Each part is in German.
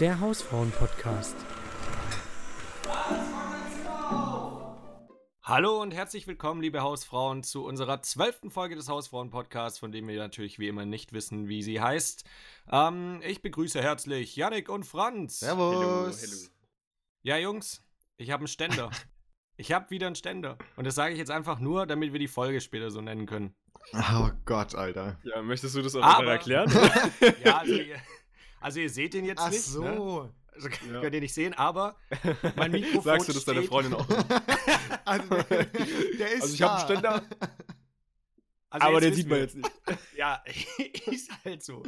Der Hausfrauen-Podcast. Hallo und herzlich willkommen, liebe Hausfrauen, zu unserer zwölften Folge des Hausfrauen-Podcasts, von dem wir natürlich wie immer nicht wissen, wie sie heißt. Ähm, ich begrüße herzlich Yannick und Franz. Servus. Hello, hello. Ja, Jungs, ich habe einen Ständer. ich habe wieder einen Ständer. Und das sage ich jetzt einfach nur, damit wir die Folge später so nennen können. Oh Gott, Alter. Ja, möchtest du das auch Aber- erklären? Ja, also ihr, also ihr seht den jetzt Ach nicht. Ne? so. Also Ja. könnt ihr nicht sehen, aber mein Mikrofon Sagst du das deiner steht- Freundin auch? Also, der ist Also ich habe einen Ständer, Also aber den sieht man wir. jetzt nicht. Ja, ist halt so.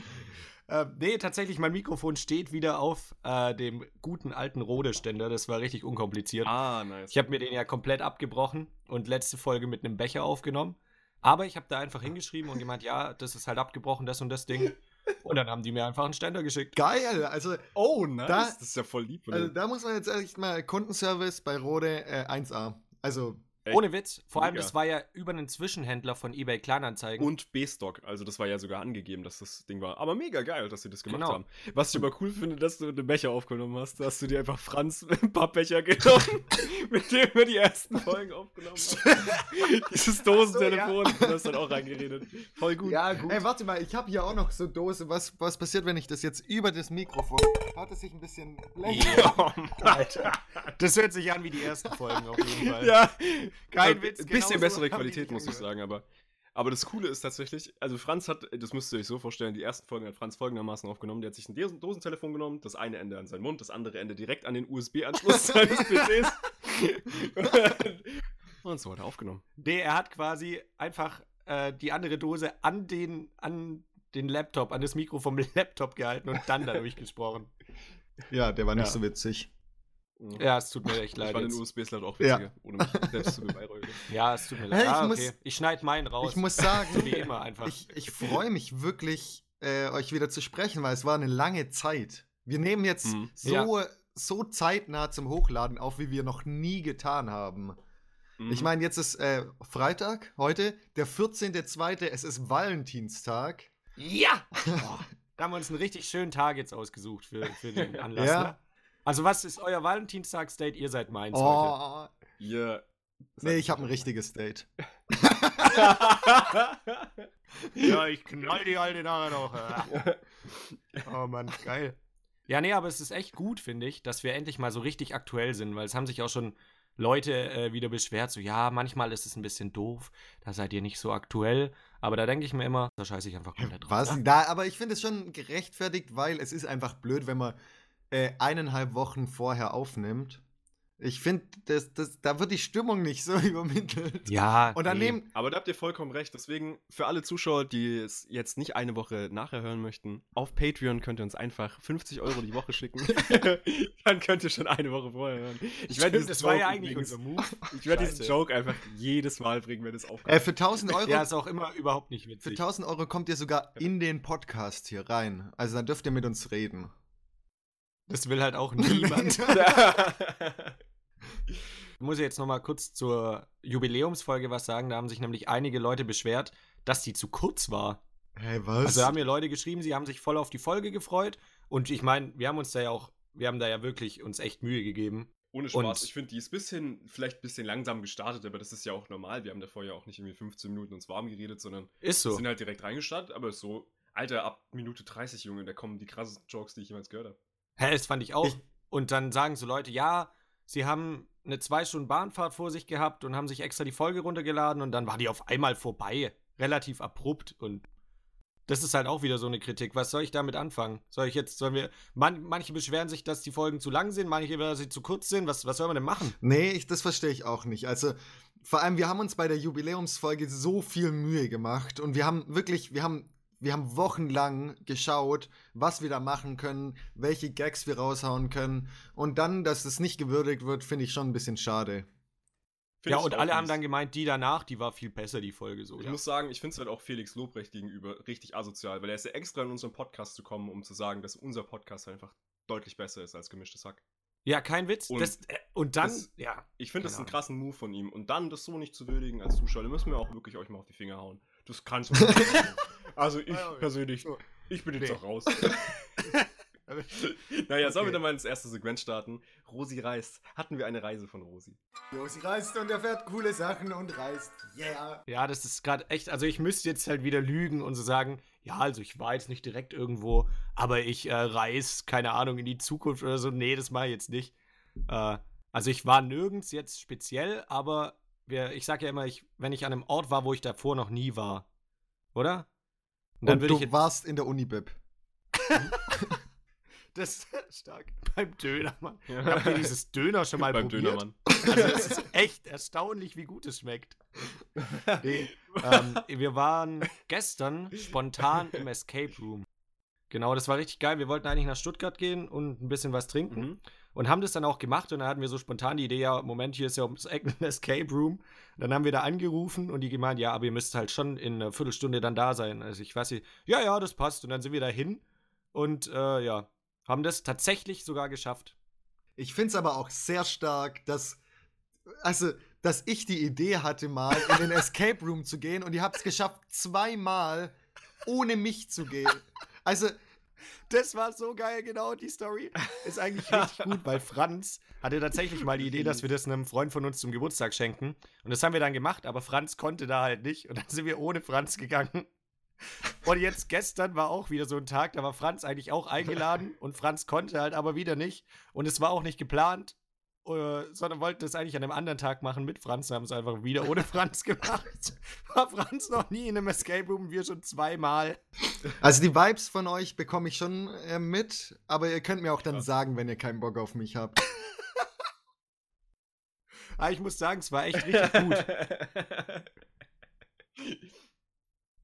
Ähm, nee, tatsächlich, mein Mikrofon steht wieder auf äh, dem guten alten Rode-Ständer. Das war richtig unkompliziert. Ah, nice. Ich habe mir den ja komplett abgebrochen und letzte Folge mit einem Becher aufgenommen. Aber ich habe da einfach hingeschrieben und gemeint, ja, das ist halt abgebrochen, das und das Ding. Und dann haben die mir einfach einen Ständer geschickt. Geil. Also, oh, nice. Da- das ist ja voll lieb. von also da muss man jetzt echt mal Kundenservice bei Rode äh, 1A. Also, Echt? Ohne Witz. Vor allem, Mega. das war ja über einen Zwischenhändler von eBay Kleinanzeigen. Und B-Stock, also das war ja sogar angegeben, dass das Ding war. Aber mega geil, dass sie das gemacht Genau. haben. Was ich aber cool finde, dass du den Becher aufgenommen hast, hast du dir einfach Franz ein paar Becher genommen, mit dem wir die ersten Folgen aufgenommen haben. Dieses Dosentelefon, du hast dann auch reingeredet. Voll gut. ja, gut. ey, warte mal, ich habe hier auch noch so Dose. Was, was passiert, wenn ich das jetzt über das Mikrofon. Hat es sich ein bisschen Ja, Alter. Das hört sich an wie die ersten Folgen auf jeden Fall. Ja, Kein Ein Witz, Ein bisschen bessere Qualität, muss ich sagen, aber. Aber das Coole ist tatsächlich, also Franz hat, das müsst ihr euch so vorstellen, die ersten Folgen hat Franz folgendermaßen aufgenommen. Der hat sich ein Dosen Dosentelefon genommen, das eine Ende an seinen Mund, das andere Ende direkt an den USB-Anschluss seines PCs. Und so hat er aufgenommen. Nee, er hat quasi einfach äh, die andere Dose an den, an den Laptop, an das Mikro vom Laptop gehalten und dann dadurch gesprochen. Ja, der war nicht Ja. so witzig. Ja, es tut mir echt Ich leid. fand den. USB-Slot auch Ja. witziger, ohne mich selbst zu beweihräuchern. Ja, es tut mir Hey, leid. ich ah, muss- okay. Ich schneide meinen raus. Ich muss sagen, so wie immer einfach. ich, ich freue mich wirklich, äh, euch wieder zu sprechen, weil es war eine lange Zeit. Wir nehmen jetzt Mhm. so, so zeitnah zum Hochladen auf, wie wir noch nie getan haben. Mhm. Ich meine, jetzt ist äh, Freitag, heute, der 14.02., es ist Valentinstag. ja! Boah, da haben wir uns einen richtig schönen Tag jetzt ausgesucht für, für den Anlass. Ja. Ne? Also, was ist euer Valentinstagsdate? Ihr seid meins heute. Oh, Ihr. nee, ich habe ein richtiges Date. Ja, ich knall die alte nachher noch. oh Mann, geil. Ja, nee, aber es ist echt gut, finde ich, dass wir endlich mal so richtig aktuell sind, weil es haben sich auch schon Leute äh, wieder beschwert, so, ja, manchmal ist es ein bisschen doof, da seid ihr nicht so aktuell, aber da denke ich mir immer, da scheiße ich einfach komplett drauf. Was? ne? Da, aber ich finde es schon gerechtfertigt, weil es ist einfach blöd, wenn man äh, eineinhalb Wochen vorher aufnimmt. Ich finde, das, das, da wird die Stimmung nicht so übermittelt. Ja, Und dann nee. nehmen. Aber da habt ihr vollkommen recht. Deswegen, für alle Zuschauer, die es jetzt nicht eine Woche nachher hören möchten, auf Patreon könnt ihr uns einfach 50 Euro die Woche schicken. Dann könnt ihr schon eine Woche vorher hören. Ich werde das war ja Joke eigentlich unser Move. Ich werde diesen. Joke einfach jedes Mal bringen, wenn es aufkommt. Äh, für 1000 Euro. Ja, ist auch immer überhaupt nicht Für witzig. 1000 Euro kommt ihr sogar in den Podcast hier rein. Also dann dürft ihr mit uns reden. Das will halt auch niemand. Ich muss jetzt noch mal kurz zur Jubiläumsfolge was sagen. Da haben sich nämlich einige Leute beschwert, dass die zu kurz war. Hey, was? Also haben mir Leute geschrieben, sie haben sich voll auf die Folge gefreut. Und ich meine, wir haben uns da ja auch, wir haben da ja wirklich uns echt Mühe gegeben. Ohne Spaß. Und- ich finde, die ist bisschen, vielleicht ein bisschen langsam gestartet, aber das ist ja auch normal. Wir haben davor ja auch nicht irgendwie 15 Minuten uns warm geredet, sondern Ist wir so. sind halt direkt reingestartet. Aber so, Alter, ab Minute 30, Junge, da kommen die krassesten Jokes, die ich jemals gehört habe. Hä, das fand ich auch. Ich- und dann sagen so Leute, ja, sie haben eine zwei Stunden Bahnfahrt vor sich gehabt und haben sich extra die Folge runtergeladen und dann war die auf einmal vorbei. Relativ abrupt und das ist halt auch wieder so eine Kritik. Was soll ich damit anfangen? Soll ich jetzt, sollen wir, man, manche beschweren sich, dass die Folgen zu lang sind, manche, dass sie zu kurz sind. Was, was soll man denn machen? Nee, ich, das verstehe ich auch nicht. Also, vor allem, wir haben uns bei der Jubiläumsfolge so viel Mühe gemacht und wir haben wirklich, wir haben, wir haben wochenlang geschaut, was wir da machen können, welche Gags wir raushauen können. Und dann, dass es nicht gewürdigt wird, finde ich schon ein bisschen schade. Find ja, und alle haben dann gemeint, die danach, die war viel besser, die Folge so. Ich Ja, muss sagen, ich finde es halt auch Felix Lobrecht gegenüber richtig asozial, weil er ist ja extra in unseren Podcast zu kommen, um zu sagen, dass unser Podcast einfach deutlich besser ist als gemischtes Hack. ja kein Witz. Und das, äh, und dann, das- ja. Ich finde das einen krassen Move von ihm. Und dann das so nicht zu würdigen als Zuschauer, da müssen wir auch wirklich euch mal auf die Finger hauen. Das kannst du nicht. Also ich Ja, ja. persönlich, So. ich bin jetzt Nee. auch raus. naja, sollen wir Okay. dann mal ins erste Segment starten? Rosi reist. Hatten wir eine Reise von Rosi? Josi reist und erfährt coole Sachen und reist. Yeah. Ja, das ist gerade echt, also ich müsste jetzt halt wieder lügen und so sagen, ja, also ich war jetzt nicht direkt irgendwo, aber ich äh, reise, keine Ahnung, in die Zukunft oder so. Nee, das mache ich jetzt nicht. Äh, also ich war nirgends jetzt speziell, aber wir, ich sage ja immer, ich, wenn ich an einem Ort war, wo ich davor noch nie war, oder? Und Und würde du ich warst in der Unibib. das ist stark. Beim Dönermann. Habt ihr dieses Döner schon mal Beim probiert? Dönermann. Also es ist echt erstaunlich, wie gut es schmeckt. Nee, ähm, wir waren gestern spontan im Escape Room. Genau, das war richtig geil. Wir wollten eigentlich nach Stuttgart gehen und ein bisschen was trinken Mhm. Und haben das dann auch gemacht. Und dann hatten wir so spontan die Idee, ja, Moment, hier ist ja ums Eck ein Escape Room. Dann haben wir da angerufen und die gemeint, ja, aber ihr müsst halt schon in einer Viertelstunde dann da sein. Also ich weiß nicht, ja, ja, das passt. Und dann sind wir da hin und äh, ja, haben das tatsächlich sogar geschafft. Ich finde es aber auch sehr stark, dass, also, dass ich die Idee hatte, mal in den Escape Room zu gehen und ihr habt es geschafft, zweimal ohne mich zu gehen. Also, Das war so geil, genau, die Story. Ist eigentlich richtig gut, weil Franz hatte tatsächlich mal die Idee, dass wir das einem Freund von uns zum Geburtstag schenken. Und das haben wir dann gemacht, aber Franz konnte da halt nicht. Und dann sind wir ohne Franz gegangen. Und jetzt gestern war auch wieder so ein Tag, da war Franz eigentlich auch eingeladen und Franz konnte halt aber wieder nicht. Und es war auch nicht geplant, äh, sondern wollten es eigentlich an einem anderen Tag machen mit Franz. Haben es einfach wieder ohne Franz gemacht. War Franz noch nie in einem Escape Room, wir schon zweimal. also die Vibes von euch bekomme ich schon äh, mit, aber ihr könnt mir auch dann Krass. sagen, wenn ihr keinen Bock auf mich habt. Aber ich muss sagen, es war echt richtig gut.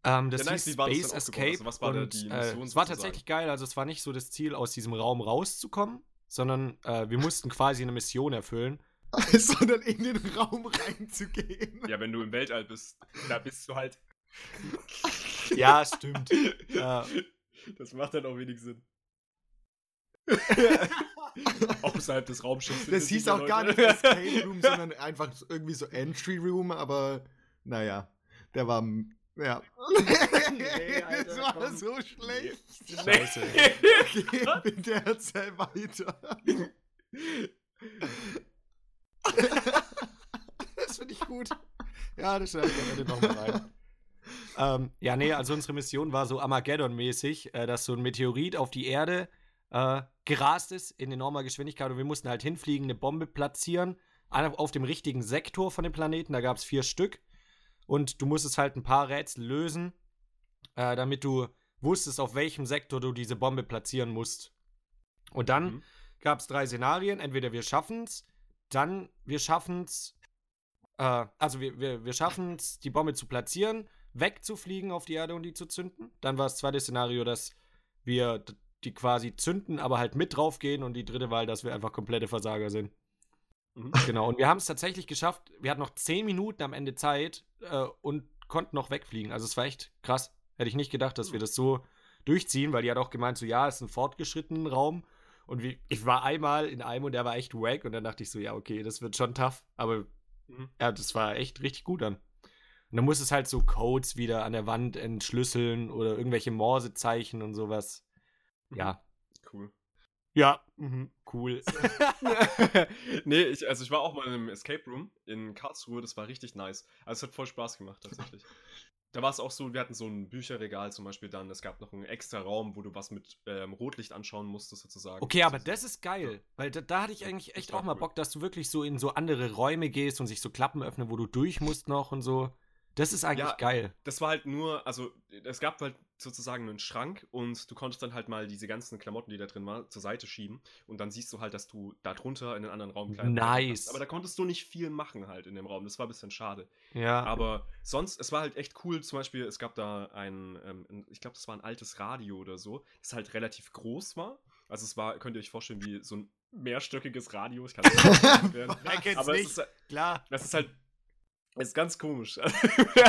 Ähm, das Ja, nice, hieß das Space aufgebaut? Escape. Also, was war da und, die äh, es war tatsächlich geil. Also es war nicht so das Ziel, aus diesem Raum rauszukommen, sondern äh, wir mussten quasi eine Mission erfüllen. Sondern in den Raum reinzugehen. ja, wenn du im Weltall bist, da bist du halt. Ja, stimmt. Ja. Das macht dann auch wenig Sinn. Außerhalb des Raumschiffs. Das hieß auch gar nicht Leute. Escape Room, sondern einfach irgendwie so Entry Room, aber naja, der war. Ja. Nee, Alter, das war komm. so schlecht. Scheiße. Okay, bitte erzähl weiter. Das finde ich gut. Ja, das schneide ich am Ende nochmal rein. ähm, ja, nee, also unsere Mission war so Armageddon-mäßig, äh, dass so ein Meteorit auf die Erde äh, gerast ist in enormer Geschwindigkeit und wir mussten halt hinfliegen, eine Bombe platzieren auf dem richtigen Sektor von dem Planeten. Da gab es vier Stück und du musstest halt ein paar Rätsel lösen, äh, damit du wusstest, auf welchem Sektor du diese Bombe platzieren musst. Und dann Mhm. gab es drei Szenarien. Entweder wir schaffen es, dann wir schaffen es, äh, also wir, wir, wir schaffen es, die Bombe zu platzieren, wegzufliegen auf die Erde und die zu zünden. Dann war das zweite Szenario, dass wir die quasi zünden, aber halt mit draufgehen. Und die dritte Wahl, dass wir einfach komplette Versager sind. Mhm. Genau. Und wir haben es tatsächlich geschafft. Wir hatten noch zehn Minuten am Ende Zeit äh, und konnten noch wegfliegen. Also es war echt krass. Hätte ich nicht gedacht, dass wir das so durchziehen, weil die hat auch gemeint, so ja, es ist ein fortgeschrittenen Raum. Und wie, ich war einmal in einem und der war echt wack und dann dachte ich so, ja, okay, das wird schon tough. Aber Mhm. ja, das war echt richtig gut dann. Und dann muss es halt so Codes wieder an der Wand entschlüsseln oder irgendwelche Morsezeichen und sowas. Ja. Cool. Ja, mhm, cool. nee, ich, also ich war auch mal in einem Escape Room in Karlsruhe, das war richtig nice. Also es hat voll Spaß gemacht tatsächlich. Da war es auch so, wir hatten so ein Bücherregal zum Beispiel dann, es gab noch einen extra Raum, wo du was mit ähm, Rotlicht anschauen musstest sozusagen. Okay, aber das ist geil, weil da, da hatte ich eigentlich echt auch mal cool. Bock, dass du wirklich so in so andere Räume gehst und sich so Klappen öffnen, wo du durch musst noch und so. Das ist eigentlich Ja. geil. Das war halt nur, also es gab halt sozusagen einen Schrank und du konntest dann halt mal diese ganzen Klamotten, die da drin waren, zur Seite schieben und dann siehst du halt, dass du da drunter in einen anderen Raum Kleidung Nice. hast. Aber da konntest du nicht viel machen halt in dem Raum. Das war ein bisschen schade. Ja. Aber sonst, es war halt echt cool. Zum Beispiel, es gab da ein, ähm, ich glaube, das war ein altes Radio oder so, das halt relativ groß war. Also es war, könnt ihr euch vorstellen, wie so ein mehrstöckiges Radio. Ich kann es nicht erklären. Wer kennt's Aber es nicht? ist, Klar. das ist halt, ist ganz komisch.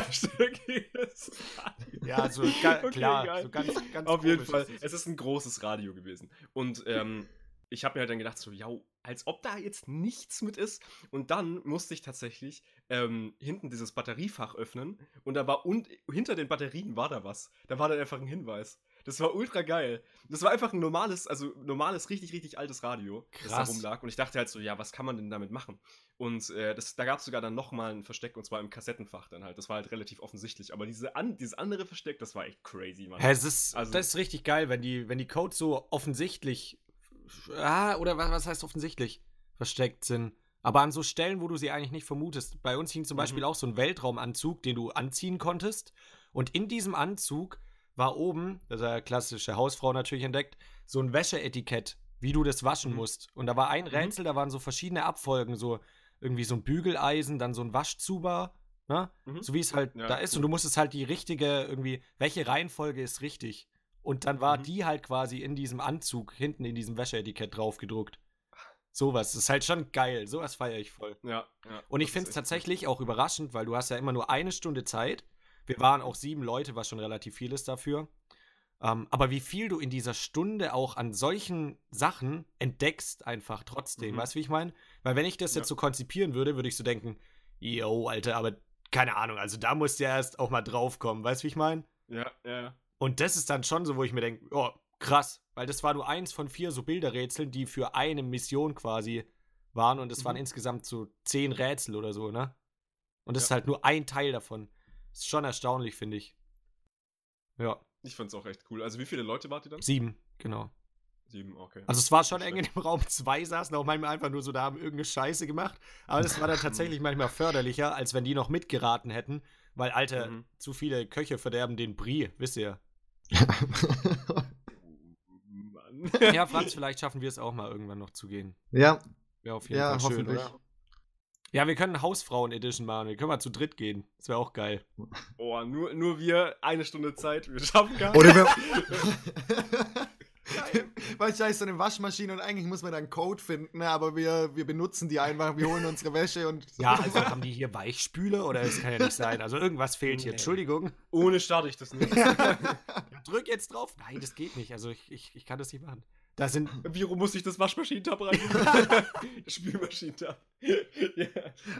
Ja, so ga, Okay, klar. geil. So ganz, ganz Auf jeden Fall. ist es. Es ist ein großes Radio gewesen. Und ähm, ich habe mir halt dann gedacht, so, ja, als ob da jetzt nichts mit ist. Und dann musste ich tatsächlich ähm, hinten dieses Batteriefach öffnen. Und da war und hinter den Batterien war da was. Da war dann einfach ein Hinweis. Das war ultra geil. Das war einfach ein normales, also normales, richtig, richtig altes Radio, das da Krass. rumlag. Und ich dachte halt so, ja, was kann man denn damit machen? Und äh, das, da gab es sogar dann nochmal ein Versteck, und zwar im Kassettenfach dann halt. Das war halt relativ offensichtlich. Aber diese an, dieses andere Versteck, das war echt crazy, Mann. Hä, es ist, Also- das ist richtig geil, wenn die, wenn die Codes so offensichtlich, ah, oder was, was heißt offensichtlich, versteckt sind. Aber an so Stellen, wo du sie eigentlich nicht vermutest. Bei uns hing zum Mhm. Beispiel auch so ein Weltraumanzug, den du anziehen konntest. Und in diesem Anzug war oben, das hat ja klassische Hausfrau natürlich entdeckt, so ein Wäscheetikett, wie du das waschen Mhm. musst. Und da war ein Rätsel, da waren so verschiedene Abfolgen, so irgendwie so ein Bügeleisen, dann so ein Waschzuber, ne? Mhm. So wie es halt Ja, da ist. cool. Und du musstest halt die richtige, irgendwie, welche Reihenfolge ist richtig? Und dann war Mhm. die halt quasi in diesem Anzug hinten in diesem Wäscheetikett drauf gedruckt. Sowas. Das ist halt schon geil. Sowas feiere ich voll. Ja, ja. Und ich finde es ist tatsächlich auch überraschend, weil du hast ja immer nur eine Stunde Zeit. Wir waren auch sieben Leute, was schon relativ viel ist dafür. Ähm, aber wie viel du in dieser Stunde auch an solchen Sachen entdeckst, einfach trotzdem. Mhm. Weißt du, wie ich meine? Weil wenn ich das Ja. jetzt so konzipieren würde, würde ich so denken, yo, Alter, aber keine Ahnung, also da musst du ja erst auch mal draufkommen. Weißt du, wie ich meine? Ja, ja. Und das ist dann schon so, wo ich mir denke, oh, krass. Weil das war nur eins von vier so Bilderrätseln, die für eine Mission quasi waren. Und es waren Mhm. insgesamt so zehn Rätsel oder so, ne? Und das Ja. ist halt nur ein Teil davon. Ist schon erstaunlich, finde ich. Ja, Ich fand's auch echt cool. Also, wie viele Leute wart ihr dann? sieben, genau. Sieben, okay. Also es war schon eng in dem Raum. Zwei saßen auch manchmal einfach nur so da, haben irgendeine Scheiße gemacht. Aber das war dann tatsächlich manchmal förderlicher, als wenn die noch mitgeraten hätten. Weil, Alter, Mhm. zu viele Köche verderben den Brie, wisst ihr. Mann. Ja, Franz, vielleicht schaffen wir es auch mal irgendwann noch zu gehen. ja, Wäre auf jeden ja, Fall schön, hoffentlich. oder? Ja, wir können Hausfrauen-Edition machen. Wir können mal zu dritt gehen. Das wäre auch geil. Oh, nur, nur wir, eine Stunde Zeit, wir schaffen gar Oder wir. Da ist so eine Waschmaschine und eigentlich muss man da einen Code finden, aber wir, wir benutzen die einfach, wir holen unsere Wäsche und. Ja, also haben die hier Weichspüle oder es kann ja nicht sein. Also irgendwas fehlt hier. Nee. Entschuldigung. Ohne starte ich das nicht. Ja, drück jetzt drauf. Nein, das geht nicht. Also ich, ich, ich kann das nicht machen. Da sind. Wie rum muss ich das Waschmaschinentab rein? Spülmaschinentab. ja.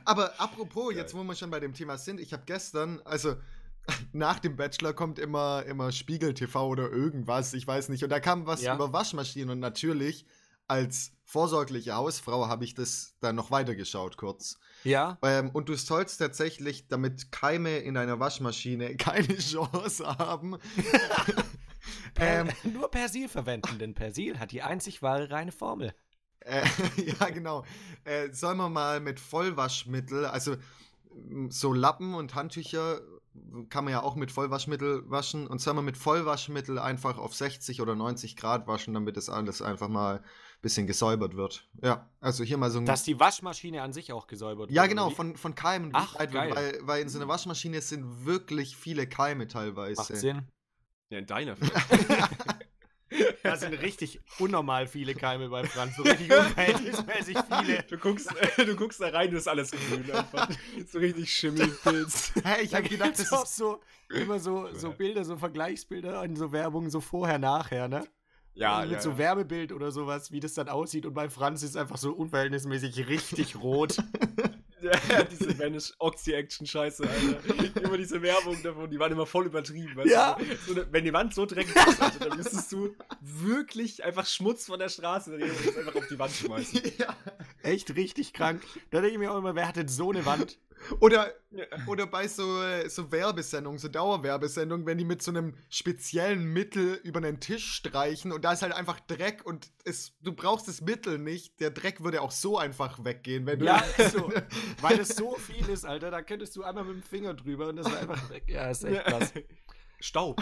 Aber apropos, jetzt wo wir schon bei dem Thema sind, ich habe gestern, also nach dem Bachelor kommt immer, immer Spiegel TV oder irgendwas, ich weiß nicht. Und da kam was Ja. über Waschmaschinen und natürlich als vorsorgliche Hausfrau habe ich das dann noch weitergeschaut kurz. Ja. Ähm, und du sollst tatsächlich, damit Keime in einer Waschmaschine keine Chance haben, ähm, Äh, nur Persil verwenden, denn Persil hat die einzig wahre reine Formel. Äh, ja, genau. Äh, soll man mal mit Vollwaschmittel, also m, so Lappen und Handtücher kann man ja auch mit Vollwaschmittel waschen und soll man mit Vollwaschmittel einfach auf 60 oder 90 Grad waschen, damit das alles einfach mal ein bisschen gesäubert wird. Ja, also hier mal so ein. Dass die Waschmaschine an sich auch gesäubert ja, wird, genau, oder wie? von, von Keimen Ach, geil. weil, weil in so einer Waschmaschine sind wirklich viele Keime teilweise. Macht Sinn. Ja, in deiner. Da sind richtig unnormal viele Keime bei Franz. So richtig unverhältnismäßig viele. Du guckst, du guckst da rein, das ist alles grün einfach. So richtig Schimmelpilz. Hä, ich habe gedacht, das ist. so immer so, so Bilder, so Vergleichsbilder in so Werbung, so vorher, nachher, ne? Ja, mit ja, so. Werbebild oder sowas, wie das dann aussieht. Und bei Franz ist einfach so unverhältnismäßig richtig rot. Ja, diese Vanish Oxy-Action-Scheiße, Alter. Immer diese Werbung davon, die waren immer voll übertrieben. Weißt Ja. du? So eine, wenn die Wand so dreckig ist, Alter, dann müsstest du wirklich einfach Schmutz von der Straße nehmen und das einfach auf die Wand schmeißen. ja. Echt richtig krank. Da denke ich mir auch immer, wer hat denn so eine Wand? Oder, Ja. oder bei so, so Werbesendungen, so Dauerwerbesendungen, wenn die mit so einem speziellen Mittel über einen Tisch streichen und da ist halt einfach Dreck und es, du brauchst das Mittel nicht. Der Dreck würde auch so einfach weggehen, wenn du. Ja, so. Weil es so viel ist, Alter. Da könntest du einmal mit dem Finger drüber und das ist einfach weg. Ja, ist echt krass. Staub.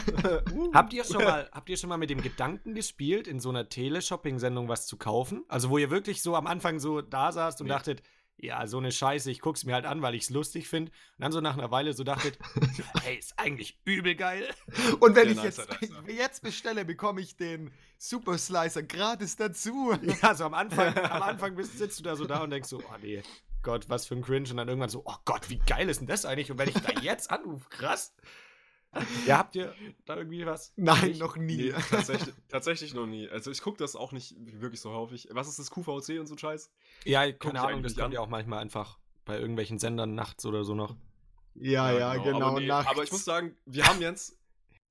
Habt ihr schon mal, habt ihr schon mal mit dem Gedanken gespielt, in so einer Teleshopping-Sendung was zu kaufen? Also wo ihr wirklich so am Anfang so da saßt und Nee. dachtet, ja, so eine Scheiße, ich guck's mir halt an, weil ich's lustig finde. Und dann so nach einer Weile so dachtet, hey, ist eigentlich übel geil. Und wenn Der ich jetzt, Nicer Dicer. jetzt bestelle, bekomme ich den Super Slicer gratis dazu. Ja, so am Anfang, am Anfang bist, sitzt du da so da und denkst so, oh nee, Gott, was für ein Cringe. Und dann irgendwann so, oh Gott, wie geil ist denn das eigentlich? Und wenn ich da jetzt anrufe, krass. Ja, habt ihr da irgendwie was? Nein, Ich- noch nie. Nee, tatsächlich, tatsächlich noch nie. Also ich gucke das auch nicht wirklich so häufig. Was ist das QVC und so Scheiß? Ja, keine Ahnung, das kommt ja auch manchmal einfach bei irgendwelchen Sendern nachts oder so noch. Ja, ja, genau. Aber, nee, nachts. aber ich muss sagen, wir haben jetzt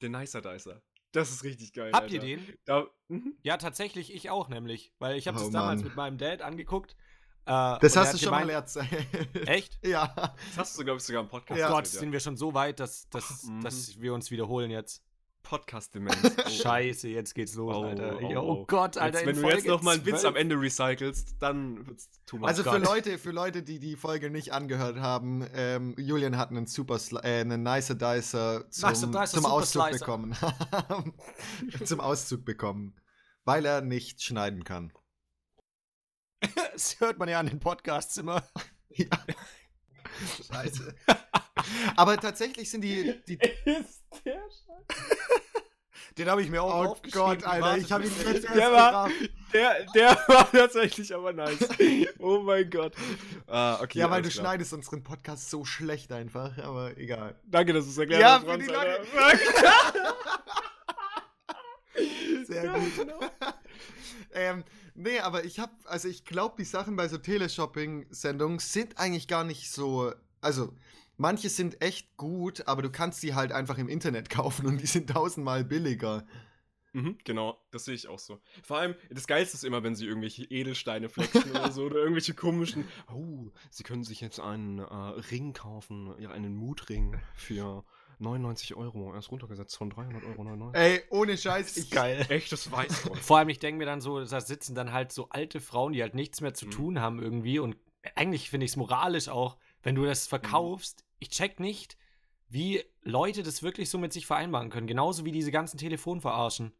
den Nicer Dicer. Das ist richtig geil. Habt Alter. ihr den? Da, mhm. Ja, tatsächlich, ich auch nämlich. Weil ich habe Oh, das damals Mann. mit meinem Dad angeguckt. Äh, Das hast du schon mal gemeint- erzählt. Echt? Ja. Das hast du, glaube ich, sogar im Podcast Ja. Gott, sind wir schon so weit, dass, dass, Mhm. dass wir uns wiederholen jetzt. Podcast-Demenz. Oh. Scheiße, jetzt geht's los, Oh, Alter. oh, Oh, oh. Gott, Alter. Jetzt, wenn du jetzt Folge noch mal einen Witz 12. am Ende recycelst, dann wird's too much. Also für. Leute, für Leute, die die Folge nicht angehört haben, ähm, Julian hat einen super, Sli- äh, einen nicer Dicer zum, Nicer Dicer zum Auszug Slicer. bekommen. zum Auszug bekommen, weil er nicht schneiden kann. Das hört man ja an den Podcasts immer. Ja. Scheiße. Aber tatsächlich sind die, die Ist der Den habe ich mir auch Oh aufgeschrieben. Gott, Alter, ich habe ihn erst Der war-. Der, der war tatsächlich aber nice. Oh mein Gott. Ah, okay. Ja, weil du klar. schneidest unseren Podcast so schlecht einfach, aber egal. Danke, dass du es erklärt Ja, hast, für Franz, die Alter. Sehr Ja, gut. genau. ähm, nee, aber ich habe, also ich glaube, die Sachen bei so Teleshopping-Sendungen sind eigentlich gar nicht so, also manche sind echt gut, aber du kannst sie halt einfach im Internet kaufen und die sind tausendmal billiger. Mhm, genau, das sehe ich auch so. Vor allem, das Geilste ist immer, wenn sie irgendwelche Edelsteine flexen oder so oder irgendwelche komischen. Oh, sie können sich jetzt einen äh, Ring kaufen, ja, einen Mutring für 99 Euro. Er ist runtergesetzt von 300 Euro 99. Ey, ohne Scheiß, Das ist ich, geil. Echtes Weißgold. Vor allem, ich denke mir dann so, da sitzen dann halt so alte Frauen, die halt nichts mehr zu Mhm. tun haben irgendwie. Und eigentlich finde ich es moralisch auch, wenn du das verkaufst. Ich check nicht, wie Leute das wirklich so mit sich vereinbaren können. Genauso wie diese ganzen Telefonverarschen.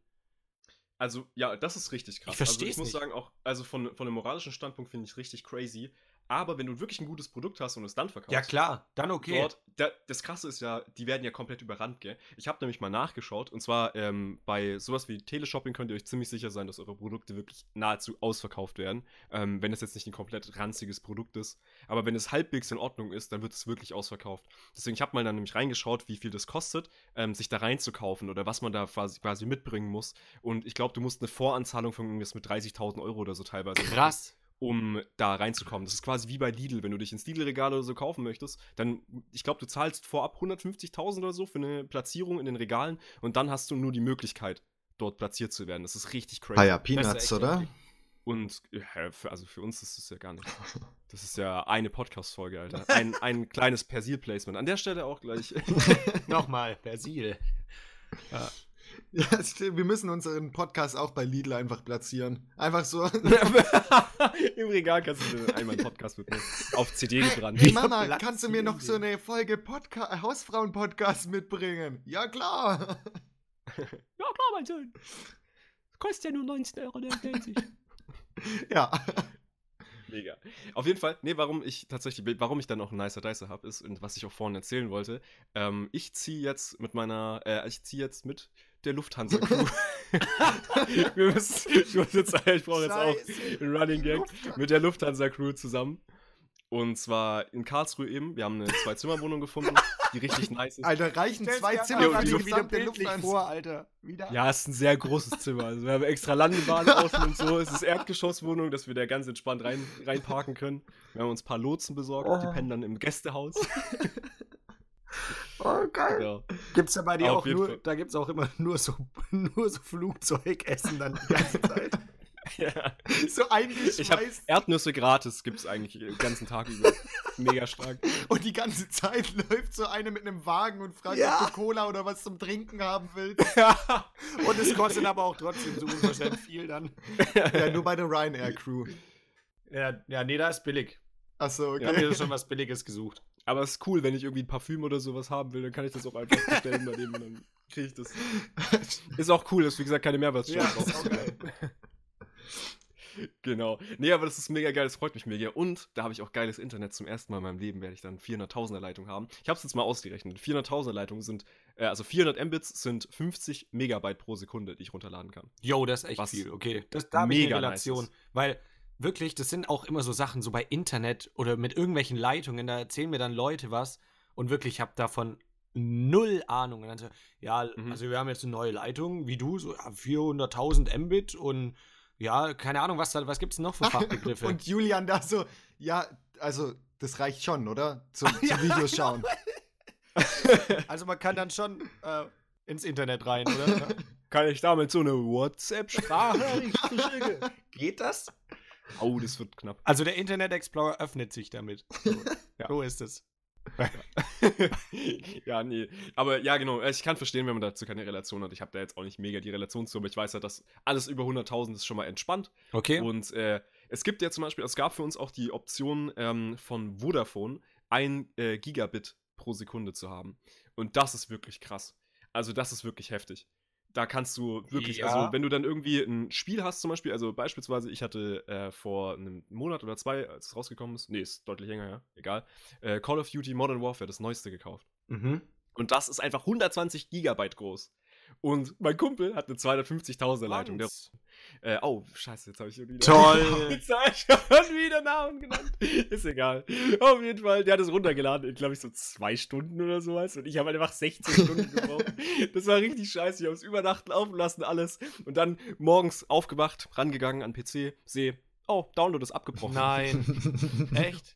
Also, ja, das ist richtig krass. Ich versteh's also, ich muss nicht. sagen, auch, also von, von einem moralischen Standpunkt finde ich es richtig crazy. Aber wenn du wirklich ein gutes Produkt hast und es dann verkaufst, Ja, klar, dann okay. Dort, da, das Krasse ist ja, die werden ja komplett überrannt, gell? Ich habe nämlich mal nachgeschaut und zwar ähm, bei sowas wie Teleshopping könnt ihr euch ziemlich sicher sein, dass eure Produkte wirklich nahezu ausverkauft werden. Ähm, wenn es jetzt nicht ein komplett ranziges Produkt ist. Aber wenn es halbwegs in Ordnung ist, dann wird es wirklich ausverkauft. Deswegen, ich habe mal dann nämlich reingeschaut, wie viel das kostet, ähm, sich da reinzukaufen oder was man da quasi, quasi mitbringen muss. Und ich glaube, du musst eine Voranzahlung von irgendwas mit 30.000 Euro oder so teilweise machen Krass. Um da reinzukommen. Das ist quasi wie bei Lidl, wenn du dich ins Lidl-Regal oder so kaufen möchtest, dann, ich glaube, du zahlst vorab 150.000 oder so für eine Platzierung in den Regalen und dann hast du nur die Möglichkeit, dort platziert zu werden. Das ist richtig crazy. Ah ja, Peanuts, oder? Und ja, für, also für uns ist das ja gar nicht. Das ist ja eine Podcast-Folge, Alter. Ein, ein kleines Persil-Placement. An der Stelle auch gleich. Nochmal, Persil. Ja, stimmt, wir müssen unseren Podcast auch bei Lidl einfach platzieren. Einfach so. Im Regal kannst du einmal einen Podcast mitnehmen. Auf CD gebrannt. Hey Mama, platzieren kannst du mir noch so eine Folge Podca äh, Hausfrauen-Podcast mitbringen? Ja, klar. Ja, klar, mein Sohn. Kostet ja nur 19,99 Euro. ja. Mega. Auf jeden Fall, nee, warum ich tatsächlich, warum ich dann auch einen Nicer Dicer habe, ist, und was ich auch vorhin erzählen wollte, ähm, ich ziehe jetzt mit meiner, äh, ich ziehe jetzt mit der Lufthansa Crew. Wir müssen, ich muss jetzt, ich brauche jetzt auch einen Running Gag mit der Lufthansa Crew zusammen. Und zwar in Karlsruhe eben. Wir haben eine Zwei-Zimmer-Wohnung gefunden, die richtig nice ist. Alter, reichen zwei Stell's Zimmer für die wieder gesamte Lufthansa. vor, Alter. Wieder. Ja, es ist ein sehr großes Zimmer. Also wir haben extra Landebahn außen und so. Es ist Erdgeschosswohnung, dass wir da ganz entspannt rein, reinparken können. Wir haben uns ein paar Lotsen besorgt, die pennen dann im Gästehaus. Oh, geil. Ja. Gibt's da bei dir Auf auch nur, Fall. da gibt's auch immer nur so, nur so Flugzeugessen dann die ganze Zeit. ja. So eingeschweißt Ich habe Erdnüsse gratis, gibt's eigentlich den ganzen Tag über. Mega stark. und die ganze Zeit läuft so eine mit einem Wagen und fragt, Ja. ob du Cola oder was zum Trinken haben willst. Und es kostet aber auch trotzdem so unverschämt viel dann. ja, nur bei der Ryanair Crew. Ja, ja nee, da ist billig. Achso, Ich habe okay. mir schon was Billiges gesucht. Aber es ist cool, wenn ich irgendwie ein Parfüm oder sowas haben will, dann kann ich das auch einfach bestellen bei dem und dann kriege ich das. Ist auch cool, dass wie gesagt keine Mehrwertsteuer Ja, drauf ist auch geil. Genau. Nee, aber das ist mega geil, das freut mich mega. Und da habe ich auch geiles Internet. Zum ersten Mal in meinem Leben werde ich dann 400.000er Leitung haben. Ich habe es jetzt mal ausgerechnet. 400.000er Leitungen sind, äh, also 400 Mbits sind 50 Megabyte pro Sekunde, die ich runterladen kann. Jo, das ist echt Was viel. Okay, das, da mega nice Relation. ist. weil wirklich, das sind auch immer so Sachen, so bei Internet oder mit irgendwelchen Leitungen, da erzählen mir dann Leute was und wirklich, ich habe davon null Ahnung. Und dann so, ja, Mhm. also wir haben jetzt eine neue Leitung, wie du, so ja, 400.000 Mbit und ja, keine Ahnung, was, da, was gibt es noch für Fachbegriffe? Und Julian da so, ja, also das reicht schon, oder? Zum, zum Videos schauen. also man kann dann schon äh, ins Internet rein, oder? kann ich damit so eine WhatsApp-Sprachnachricht schicken? Geht das? Oh, das wird knapp. Also der Internet Explorer öffnet sich damit. So, Ja. so ist es. ja, nee. Aber ja, genau. Ich kann verstehen, wenn man dazu keine Relation hat. Ich habe da jetzt auch nicht mega die Relation zu, aber ich weiß halt, dass alles über 100.000 ist schon mal entspannt. Okay. Und äh, es gibt ja zum Beispiel, es gab für uns auch die Option ähm, von Vodafone, ein äh, Gigabit pro Sekunde zu haben. Und das ist wirklich krass. Also das ist wirklich heftig. Da kannst du wirklich, Ja. also wenn du dann irgendwie ein Spiel hast zum Beispiel, also beispielsweise, ich hatte äh, vor einem Monat oder zwei, als es rausgekommen ist, nee, ist deutlich länger, ja, egal, äh, Call of Duty Modern Warfare, das neueste gekauft. Mhm. Und das ist einfach 120 Gigabyte groß. Und mein Kumpel hat eine 250.000er Leitung. Der. Äh, oh, scheiße, jetzt habe ich schon wieder. Toll. Jetzt habe ich schon wieder Namen genannt. Ist egal. Auf jeden Fall, der hat es runtergeladen in, glaube ich, so zwei Stunden oder sowas. Und ich habe einfach 16 Stunden gebraucht. Das war richtig scheiße. Ich habe es über Nacht laufen lassen, alles. Und dann morgens aufgewacht, rangegangen an PC, sehe, oh, Download ist abgebrochen. Nein. Echt?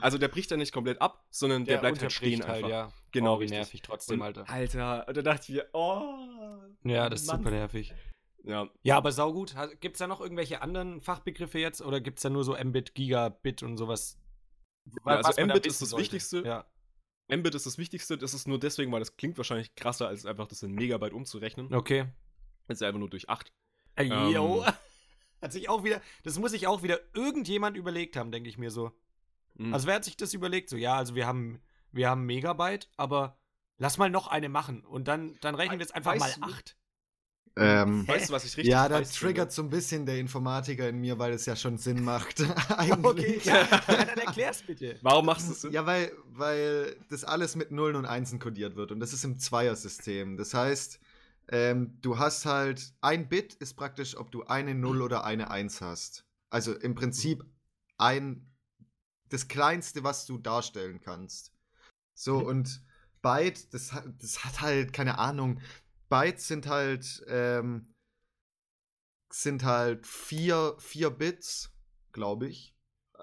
Also der bricht dann nicht komplett ab, sondern der, bleibt halt stehen einfach. ja. Genau, oh, wie richtig. nervig trotzdem, Alter. Alter, und da dachte ich mir, oh. Ja, das ist Mann. super nervig. Ja, Ja, aber saugut. Gibt es da noch irgendwelche anderen Fachbegriffe jetzt oder gibt es da nur so Mbit, Gigabit und sowas? Ja, also Mbit ist das sollte? Wichtigste. Ja. Mbit ist das Wichtigste. Das ist nur deswegen, weil das klingt wahrscheinlich krasser, als einfach das in Megabyte umzurechnen. Okay. Das ist ja einfach nur durch 8. Äh, Jo. Ähm. Hat sich auch wieder, das muss sich auch wieder irgendjemand überlegt haben, denke ich mir so. Mhm. Also wer hat sich das überlegt? So, ja, also wir haben, wir haben Megabyte, aber lass mal noch eine machen und dann, dann rechnen wir jetzt einfach Weißt mal du- acht. Ähm, weißt du, was ich richtig ja, da triggert so ein bisschen der Informatiker in mir, weil es ja schon Sinn macht. Okay, ja, ja, dann erklär's bitte. Warum machst du es so? Ja, weil, weil das alles mit Nullen und Einsen kodiert wird und das ist im Zweiersystem. Das heißt, ähm, du hast halt, ein Bit ist praktisch, ob du eine Null oder eine Eins hast. Also im Prinzip ein, das Kleinste, was du darstellen kannst. So, und Byte, das, hat- das hat halt, keine Ahnung, Bytes sind halt, ähm, sind halt vier, vier Bits, glaube ich.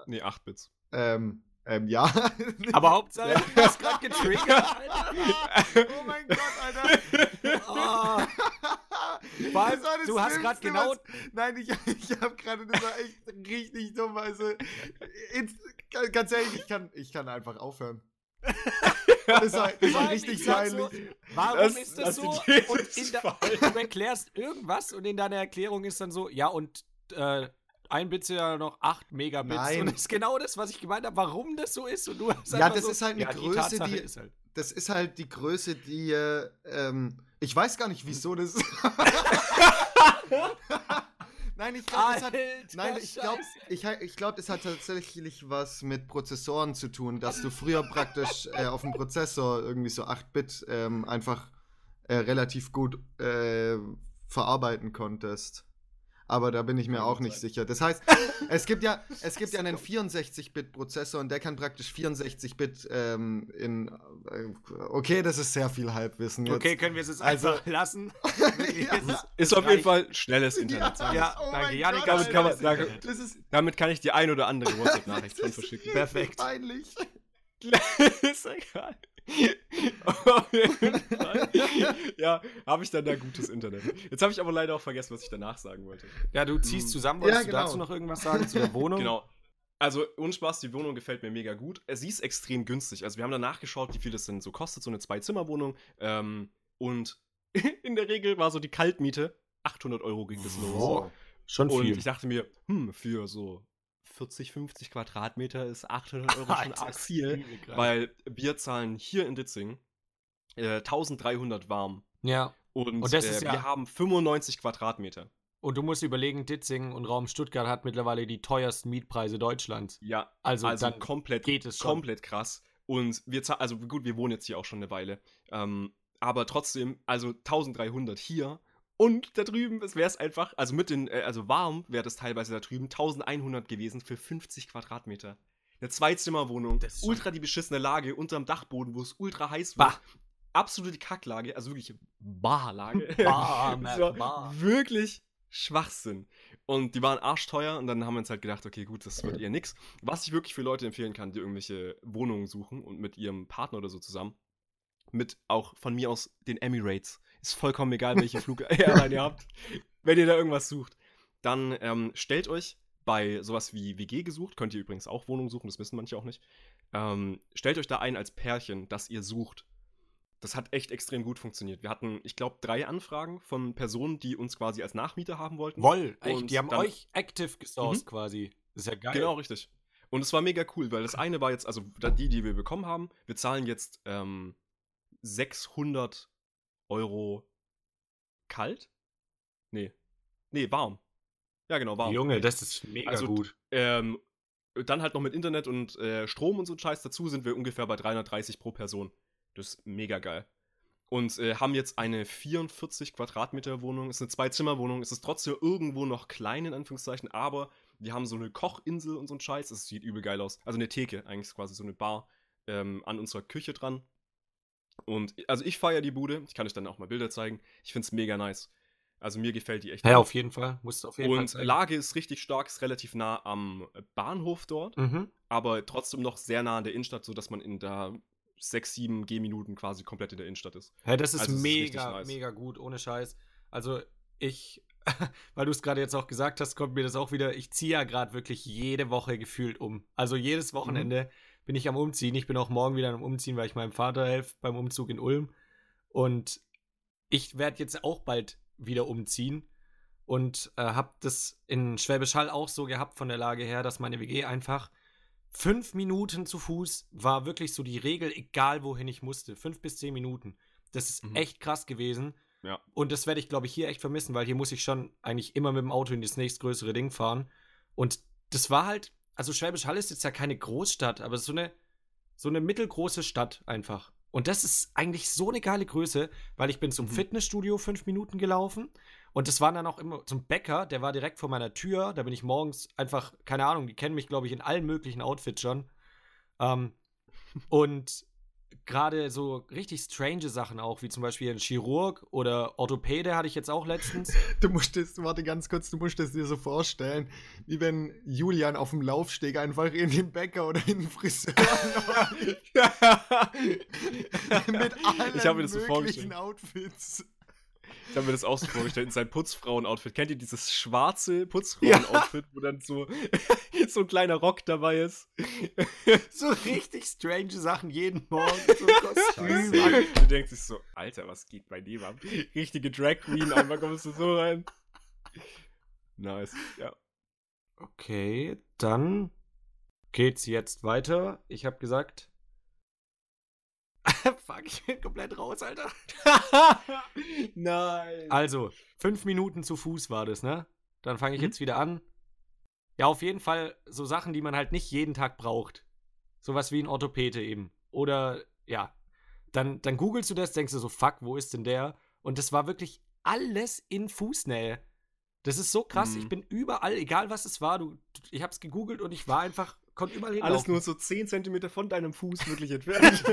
Nee, 8 Bits. Ähm, ähm, ja. Aber Hauptsache, Ja. du hast gerade getriggert, Alter. oh mein Gott, Alter. Oh. Vor allem, du hast Schlimmste, genau- was- Nein, ich, ich habe gerade, das war echt richtig dumm. Also, ganz ehrlich, ich kann, ich kann einfach aufhören. Das war, das Vor war richtig ich sag so, peinlich. Warum Das- ist das das so? Und ist in falsch. du erklärst irgendwas und in deiner Erklärung ist dann so, ja, und äh, ein Bit sind ja noch 8 Megabits. Nein. Und das ist genau das, was ich gemeint habe, warum das so ist. Und du hast Ja, das so, ist halt eine ja, Größe, Tatsache die- ist halt. Das ist halt die Größe, die, äh, ähm, ich weiß gar nicht, wieso das. Nein, ich glaube, das hat. Nein, ich glaube, ich, ich glaub, das hat tatsächlich was mit Prozessoren zu tun, dass du früher praktisch äh, auf dem Prozessor irgendwie so 8-Bit ähm, einfach äh, relativ gut äh, verarbeiten konntest. Aber da bin ich mir auch nicht sicher. Das heißt, es gibt ja, es gibt ja einen 64-Bit-Prozessor und der kann praktisch 64-Bit ähm, in. Äh, okay, das ist sehr viel Halbwissen jetzt. Okay, können wir es jetzt Also- einfach lassen? Ja. Ist- Ist auf jeden Fall schnelles Internet. Ja, Ja, oh danke. Janik, damit kann man- Damit kann ich die ein oder andere WhatsApp-Nachricht von verschicken. Perfekt. Peinlich. ist egal. Ja, habe ich dann da gutes Internet. Jetzt habe ich aber leider auch vergessen, was ich danach sagen wollte. Ja, du ziehst Hm. zusammen. Ja, Wolltest genau. du dazu noch irgendwas sagen zu der Wohnung? Genau. Also, Unspaß, die Wohnung gefällt mir mega gut. Äh, Sie ist extrem günstig. Also, wir haben danach geschaut, wie viel das denn so kostet, so eine Zwei-Zimmer-Wohnung. Ähm, und in der Regel war so die Kaltmiete 800 Euro ging das los. Wow. Schon Und viel. ich dachte mir, hm, für so 40, 50 Quadratmeter ist 800 Euro schon arg viel. Weil wir zahlen hier in Ditzing äh, 1300 warm. ja. Und, Und das äh, ist ja- wir haben 95 Quadratmeter. Und du musst überlegen, Ditzing und Raum Stuttgart hat mittlerweile die teuersten Mietpreise Deutschlands. Ja, Also, also dann komplett, geht es schon. komplett krass. Und wir zahlen, also gut, wir wohnen jetzt hier auch schon eine Weile. Ähm, aber trotzdem, also 1300 hier. Und da drüben wäre es einfach, also mit den, äh, also warm wäre das teilweise da drüben 1100 gewesen für 50 Quadratmeter. Eine Zweizimmerwohnung, Das ist schon- ultra die beschissene Lage unterm Dachboden, wo es ultra heiß wird. Absolute Kacklage, also wirklich Barlage. War bah. wirklich Schwachsinn. Und die waren arschteuer und dann haben wir uns halt gedacht, okay, gut, das wird eher nix. Was ich wirklich für Leute empfehlen kann, die irgendwelche Wohnungen suchen und mit ihrem Partner oder so zusammen, mit auch von mir aus den Emirates. Ist vollkommen egal, welche Flug-Airline ihr habt. Wenn ihr da irgendwas sucht, dann ähm, stellt euch bei sowas wie WG gesucht, könnt ihr übrigens auch Wohnungen suchen, das wissen manche auch nicht. Ähm, stellt euch da ein als Pärchen, das ihr sucht. Das hat echt extrem gut funktioniert. Wir hatten, ich glaube, drei Anfragen von Personen, die uns quasi als Nachmieter haben wollten. Woll, echt, die haben dann- euch active gesourced Mhm. quasi. Das ist ja geil. Genau, richtig. Und es war mega cool, weil das eine war jetzt, also die, die wir bekommen haben, wir zahlen jetzt ähm, 600 Euro kalt? Nee. Nee, warm. Ja, genau, warm. Junge, das ist mega Also, gut. Ähm, dann halt noch mit Internet und äh, Strom und so ein Scheiß dazu sind wir ungefähr bei 330 pro Person. Das ist mega geil. Und äh, haben jetzt eine 44 Quadratmeter Wohnung. Ist eine Zwei-Zimmer-Wohnung. Es ist trotzdem irgendwo noch klein, in Anführungszeichen, aber die haben so eine Kochinsel und so ein Scheiß. Es sieht übel geil aus. Also eine Theke, eigentlich ist quasi so eine Bar ähm, an unserer Küche dran. Und also ich feiere die Bude. Ich kann euch dann auch mal Bilder zeigen. Ich finde es mega nice. Also mir gefällt die echt. Ja, gut. auf jeden Fall. Musst auf jeden Fall. Und zeigen. Lage ist richtig stark, ist relativ nah am Bahnhof dort, Mhm. aber trotzdem noch sehr nah an der Innenstadt, sodass man in da sechs, sieben Gehminuten quasi komplett in der Innenstadt ist. Ja, das ist Also, es ist mega, nice. mega gut, ohne Scheiß. Also, ich, weil du es gerade jetzt auch gesagt hast, kommt mir das auch wieder. Ich ziehe ja gerade wirklich jede Woche gefühlt um. Also, jedes Mhm. Bin ich am Umziehen. Ich bin auch morgen wieder am Umziehen, weil ich meinem Vater helfe beim Umzug in Ulm. Und ich werde jetzt auch bald wieder umziehen. Und äh, habe das in Schwäbisch Hall auch so gehabt von der Lage her, dass meine WG einfach fünf Minuten zu Fuß war wirklich so die Regel, egal wohin ich musste. Fünf bis zehn Minuten. Das ist Mhm. echt krass gewesen. Ja. Und das werde ich, glaube ich, hier echt vermissen, weil hier muss ich schon eigentlich immer mit dem Auto in das nächstgrößere Ding fahren. Und das war halt, also Schwäbisch Hall ist jetzt ja keine Großstadt, aber so eine, so eine mittelgroße Stadt einfach. Und das ist eigentlich so eine geile Größe, weil ich bin zum Mhm. Fitnessstudio fünf Minuten gelaufen und das waren dann auch immer zum Bäcker, der war direkt vor meiner Tür. Da bin ich morgens einfach, keine Ahnung, die kennen mich, glaube ich, in allen möglichen Outfits schon. Ähm, und gerade so richtig strange Sachen auch, wie zum Beispiel ein Chirurg oder Orthopäde hatte ich jetzt auch letztens. Du musst es, warte ganz kurz, du musst es dir so vorstellen, wie wenn Julian auf dem Laufsteg einfach in den Bäcker oder in den Friseur mit allen Ich habe mir das so möglichen. Outfits. Ich habe mir das auch so vorgestellt in sein Putzfrauen-Outfit. Kennt ihr dieses schwarze Putzfrauen-Outfit, wo dann so, so ein kleiner Rock dabei ist? so richtig strange Sachen jeden Morgen. So Kostüm. Du denkst sich so, Alter, was geht bei dem ab? Richtige Drag Queen, einmal kommst du so rein. Nice, ja. Okay, dann geht's jetzt weiter. Ich habe gesagt. Fuck, ich bin komplett raus, Alter. Nein. Also, fünf Minuten zu Fuß war das, ne? Dann fange ich Mhm. jetzt wieder an. Ja, auf jeden Fall so Sachen, die man halt nicht jeden Tag braucht. Sowas wie ein Orthopäde eben. Oder, ja. Dann, dann googelst du das, denkst du so, fuck, wo ist denn der? Und das war wirklich alles in Fußnähe. Das ist so krass. Mhm. Ich bin überall, egal was es war, du, ich hab's gegoogelt und ich war einfach, konnte überall hinlaufen. Alles nur so 10 cm von deinem Fuß wirklich entfernt.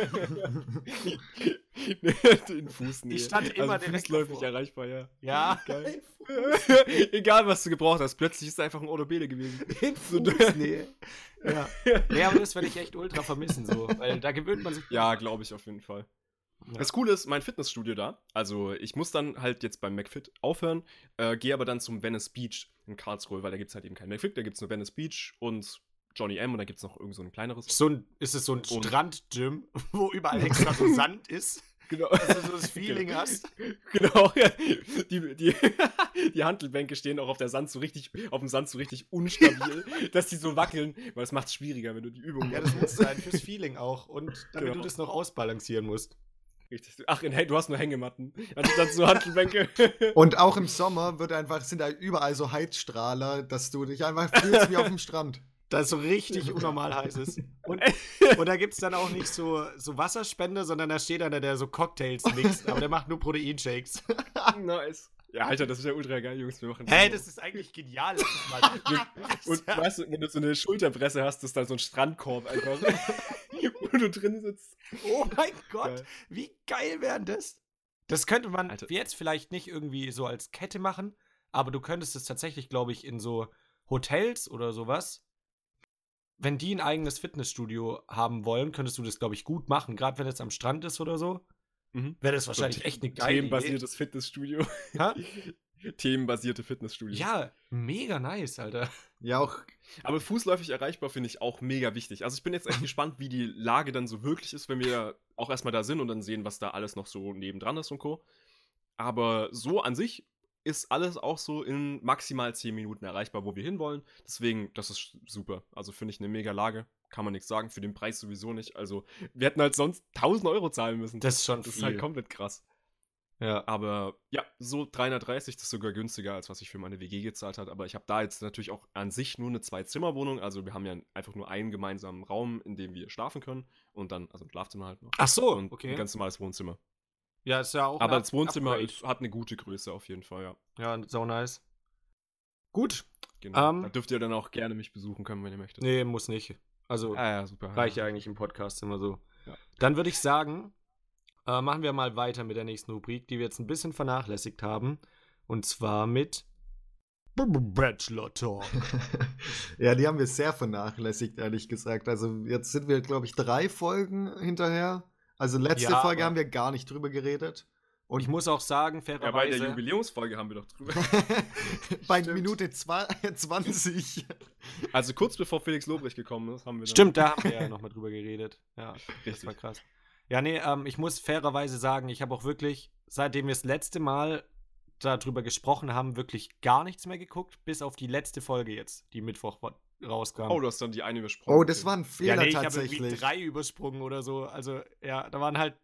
Den Fuß Ich stand immer also direkt fußläufig davor. erreichbar, ja. Ja, Geil. Egal, was du gebraucht hast, plötzlich ist es einfach ein Orthopäde gewesen. in Fußnähe. ja. Nee, aber das werde ich echt ultra vermissen, so. Weil da gewöhnt man sich. Ja, glaube ich auf jeden Fall. Ja. Das Coole ist, mein Fitnessstudio da, also ich muss dann halt jetzt beim McFit aufhören, äh, gehe aber dann zum Venice Beach in Karlsruhe, weil da gibt es halt eben kein McFit, da gibt es nur Venice Beach und Johnny M und da gibt es noch irgend so ein kleineres. So ein, ist es so ein Strandgym, wo überall extra so Sand ist, Genau. dass du so das Feeling hast. Genau, ja. Die, die, die Handelbänke stehen auch auf der Sand so richtig, auf dem Sand so richtig unstabil, dass die so wackeln, weil es macht es schwieriger, wenn du die Übung Ja, das muss sein, fürs Feeling auch. Und damit Genau. du das noch ausbalancieren musst. Richtig. Ach, in, du hast nur Hängematten, anstatt so Handelbänke. Und auch im Sommer wird einfach, sind da überall so Heizstrahler, dass du dich einfach fühlst wie auf dem Strand. Da es so richtig unnormal heiß ist. Und, und da gibt es dann auch nicht so, so Wasserspender, sondern da steht einer, der so Cocktails mixt, aber der macht nur Proteinshakes. nice. Ja, Alter, das ist ja ultra geil, Jungs. Wir machen Hey, das ist eigentlich genial. Mal. Und weißt du, wenn du so eine Schulterpresse hast, ist da so ein Strandkorb einfach, wo du drin sitzt. Oh mein Gott, Geil. wie geil wären das? Das könnte man Alter. jetzt vielleicht nicht irgendwie so als Kette machen, aber du könntest es tatsächlich, glaube ich, in so Hotels oder sowas. Wenn die ein eigenes Fitnessstudio haben wollen, könntest du das, glaube ich, gut machen. Gerade wenn es am Strand ist oder so. Mhm. wäre das wahrscheinlich So, echt eine geile Idee. Themenbasiertes Fitnessstudio. Hä? Themenbasierte Fitnessstudios. Ja, mega nice, Alter. Ja, auch Aber fußläufig erreichbar finde ich auch mega wichtig. Also ich bin jetzt echt gespannt, wie die Lage dann so wirklich ist, wenn wir auch erstmal da sind und dann sehen, was da alles noch so nebendran ist und Co. Aber so an sich ist alles auch so in maximal 10 Minuten erreichbar, wo wir hinwollen. Deswegen, das ist super. Also finde ich eine mega Lage. Kann man nichts sagen. Für den Preis sowieso nicht. Also wir hätten halt sonst 1000 Euro zahlen müssen. Das ist schon das ist viel. halt komplett krass. ja. Aber ja, so 330, das ist sogar günstiger, als was ich für meine WG gezahlt habe. Aber ich habe da jetzt natürlich auch an sich nur eine Zwei-Zimmer-Wohnung. Also wir haben ja einfach nur einen gemeinsamen Raum, in dem wir schlafen können. Und dann, also ein Schlafzimmer halt noch. Ach so, Und okay. ein ganz normales Wohnzimmer. Ja, ist ja auch. Aber das Wohnzimmer ist, hat eine gute Größe auf jeden Fall, ja. Ja, so nice. Gut. Genau. Ähm, da dürft ihr dann auch gerne mich besuchen können, wenn ihr möchtet. Nee, muss nicht. Also Ah ja, super. reicht ja eigentlich im Podcast immer so. Ja. Dann würde ich sagen, äh, machen wir mal weiter mit der nächsten Rubrik, die wir jetzt ein bisschen vernachlässigt haben. Und zwar mit B- B- Bachelor Talk. ja, die haben wir sehr vernachlässigt, ehrlich gesagt. Also jetzt sind wir, glaube ich, drei Folgen hinterher. Also letzte Ja, Folge haben wir gar nicht drüber geredet. Und ich muss auch sagen, Ja, bei der fairerweise, Jubiläumsfolge haben wir doch drüber. bei Stimmt. Minute zwei- 20. also kurz bevor Felix Lobrecht gekommen ist, haben wir stimmt, da haben wir ja nochmal drüber geredet. Ja, das Richtig. war krass. Ja, nee, ähm, ich muss fairerweise sagen, ich habe auch wirklich, seitdem wir das letzte Mal darüber gesprochen haben, wirklich gar nichts mehr geguckt, bis auf die letzte Folge jetzt, die Mittwoch wa- rauskam. Oh, du hast dann die eine übersprungen. Oh, das war ein ja, Fehler nee, ich habe irgendwie tatsächlich. drei übersprungen oder so. Also, ja, da waren halt,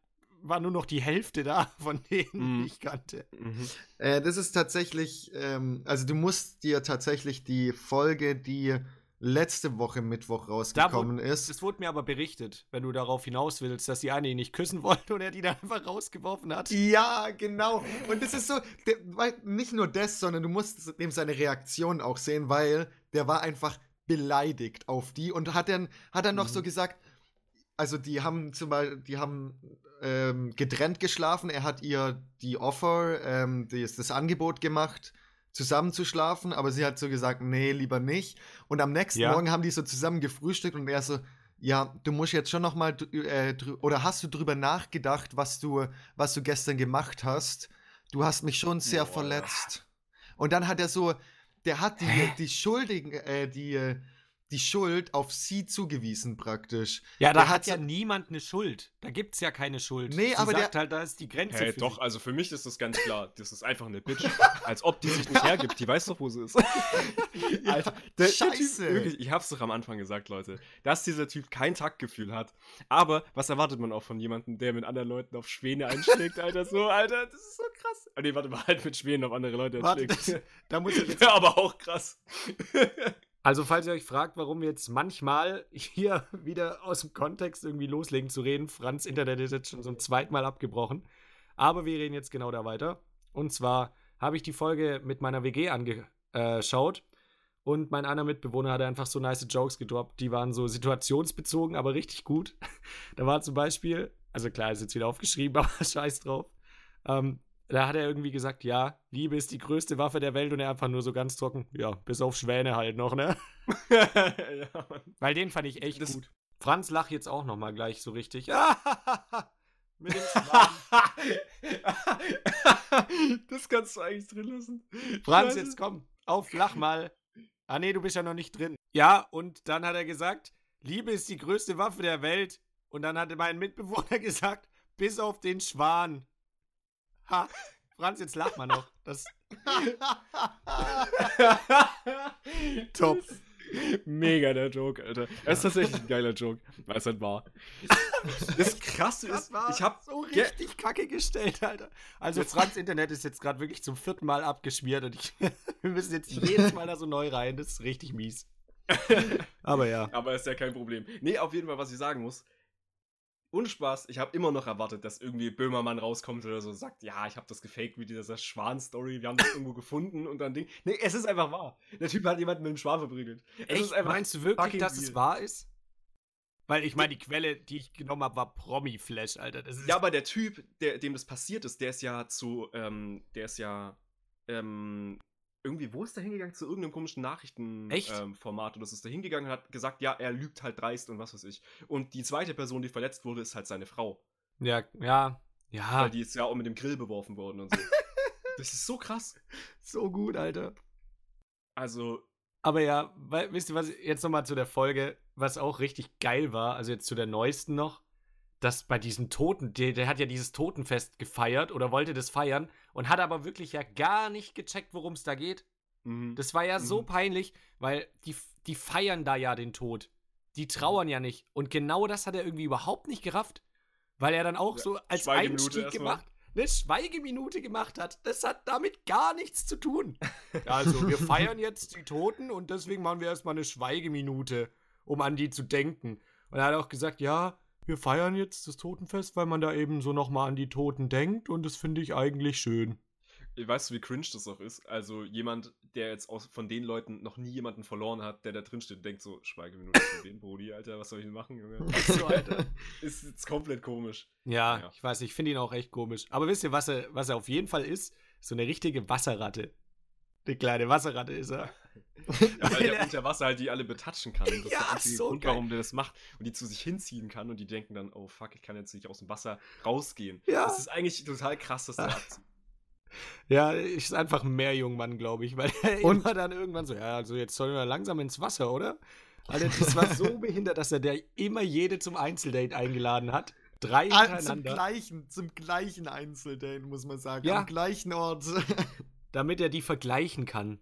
war nur noch die Hälfte da von denen, Mhm. die ich kannte. Mhm. Äh, das ist tatsächlich, ähm, also du musst dir tatsächlich die Folge, die letzte Woche Mittwoch rausgekommen ist. Es wurde mir aber berichtet, wenn du darauf hinaus willst, dass die eine ihn nicht küssen wollte und er die dann einfach rausgeworfen hat. Ja, genau. Und es ist so, der, weil, nicht nur das, sondern du musst dem seine Reaktion auch sehen, weil der war einfach beleidigt auf die und hat dann, hat dann noch Mhm. so gesagt, also die haben zum Beispiel, die haben ähm, getrennt geschlafen, er hat ihr die Offer, ähm, das, das Angebot gemacht, zusammen zu schlafen, aber sie hat so gesagt, nee, lieber nicht. Und am nächsten Ja. Morgen haben die so zusammen gefrühstückt und er so, ja, du musst jetzt schon noch mal äh, oder hast du drüber nachgedacht, was du was du gestern gemacht hast? Du hast mich schon sehr Boah. verletzt. Und dann hat er so, der hat die die Schuldigen äh, die äh, die Schuld auf sie zugewiesen praktisch. Ja, da Der hat ja so- niemand eine Schuld. Da gibt's ja keine Schuld. Nee, Sie aber der- sagt halt, da ist die Grenze. Hey, für doch, sie. also für mich ist das ganz klar. Das ist einfach eine Bitch. Als ob die sich nicht hergibt. Die weiß doch, wo sie ist. Alter, der, der Scheiße. Typ, wirklich, ich hab's doch am Anfang gesagt, Leute, dass dieser Typ kein Taktgefühl hat. Aber was erwartet man auch von jemandem, der mit anderen Leuten auf Schwäne einschlägt, Alter? So, Alter, das ist so krass. Ah, nee, warte mal, halt mit Schwänen auf andere Leute Warte, einschlägt. das, da muss ich jetzt Wäre aber auch krass. Also, falls ihr euch fragt, warum wir jetzt manchmal hier wieder aus dem Kontext irgendwie loslegen zu reden, Franz Internet ist jetzt schon zum zweiten Mal abgebrochen. Aber wir reden jetzt genau da weiter. Und zwar habe ich die Folge mit meiner WG angeschaut und mein einer Mitbewohner hatte einfach so nice Jokes gedroppt. Die waren so situationsbezogen, aber richtig gut. Da war zum Beispiel, also klar, ist jetzt wieder aufgeschrieben, aber scheiß drauf. Ähm, da hat er irgendwie gesagt, ja, Liebe ist die größte Waffe der Welt und er einfach nur so ganz trocken, ja, bis auf Schwäne halt noch, ne? ja. Weil den fand ich echt Das- gut. Franz lacht jetzt auch noch mal gleich so richtig. Mit dem Schwan. das kannst du eigentlich drin lassen. Franz, jetzt komm, auf, lach mal. Ah nee, du bist ja noch nicht drin. Ja, und dann hat er gesagt, Liebe ist die größte Waffe der Welt. Und dann hatte mein Mitbewohner gesagt, bis auf den Schwan. Ha, Franz, jetzt lach mal noch. Das Top. Mega der Joke, Alter. Das ist tatsächlich ein geiler Joke, weil es halt war. Das Krasse ist, ich hab so ge- richtig kacke gestellt, Alter. Also Franz Internet ist jetzt gerade wirklich zum vierten Mal abgeschmiert und ich, wir müssen jetzt jedes Mal da so neu rein. Das ist richtig mies. Aber ja. Aber ist ja kein Problem. Nee, auf jeden Fall, was ich sagen muss. Ohne Spaß, ich habe immer noch erwartet, dass irgendwie Böhmermann rauskommt oder so sagt, ja, ich habe das gefaked mit dieser Schwan-Story, wir haben das irgendwo gefunden und dann Ding. Nee, es ist einfach wahr. Der Typ hat jemanden mit dem Schwan verprügelt. Es Echt? ist einfach Meinst du wirklich, dass es wahr ist? Weil ich meine, die Quelle, die ich genommen habe, war Promi-Flash, Alter. Ja, aber der Typ, der, dem das passiert ist, der ist ja zu, ähm, der ist ja, ähm, irgendwie, wo ist der hingegangen? Zu irgendeinem komischen Nachrichtenformat ähm, oder so ist der hingegangen und hat gesagt, ja, er lügt halt dreist und was weiß ich. Und die zweite Person, die verletzt wurde, ist halt seine Frau. ja, ja, Ja. Weil die ist ja auch mit dem Grill beworfen worden und so. das ist so krass. So gut, Alter. Also, Aber ja, weil, wisst ihr was, jetzt nochmal zu der Folge, was auch richtig geil war, also jetzt zu der neuesten noch, dass bei diesem Toten, der, der hat ja dieses Totenfest gefeiert oder wollte das feiern und hat aber wirklich ja gar nicht gecheckt, worum es da geht. mhm. Das war ja so Mhm. peinlich, weil die, die feiern da ja den Tod. Die trauern ja nicht. Und genau das hat er irgendwie überhaupt nicht gerafft. Weil er dann auch Ja, so als Einstieg gemacht, eine Schweigeminute gemacht hat. Das hat damit gar nichts zu tun. Also, wir feiern jetzt die Toten und deswegen machen wir erstmal eine Schweigeminute, um an die zu denken. Und er hat auch gesagt, ja, wir feiern jetzt das Totenfest, weil man da eben so nochmal an die Toten denkt und das finde ich eigentlich schön. weißt du, wie cringe das auch ist? Also, jemand, der jetzt aus, von den Leuten noch nie jemanden verloren hat, der da drin steht, denkt so: Schweigeminute für den Brody, Alter, was soll ich denn machen, Junge? So, Alter. ist jetzt komplett komisch. Ja, Ja. ich weiß, ich finde ihn auch echt komisch. Aber wisst ihr, was er, was er auf jeden Fall ist? So eine richtige Wasserratte. Eine kleine Wasserratte ist er. Ja, weil der unter Wasser halt die alle betatschen kann. Und das Ja, ist der einzige so Grund, geil. warum der das macht. Und die zu sich hinziehen kann und die denken dann, oh fuck, ich kann jetzt nicht aus dem Wasser rausgehen. Ja. Das ist eigentlich total krass, dass der abzieht. Ja, ist einfach ein Meerjungmann, glaube ich, weil er Und- immer dann irgendwann so, ja, also jetzt sollen wir langsam ins Wasser, oder? Alter, das war so behindert, dass er der immer jede zum Einzeldate eingeladen hat. Drei Ah, zum hintereinander, gleichen, zum gleichen Einzeldate, muss man sagen. Ja. Am gleichen Ort. damit er die vergleichen kann.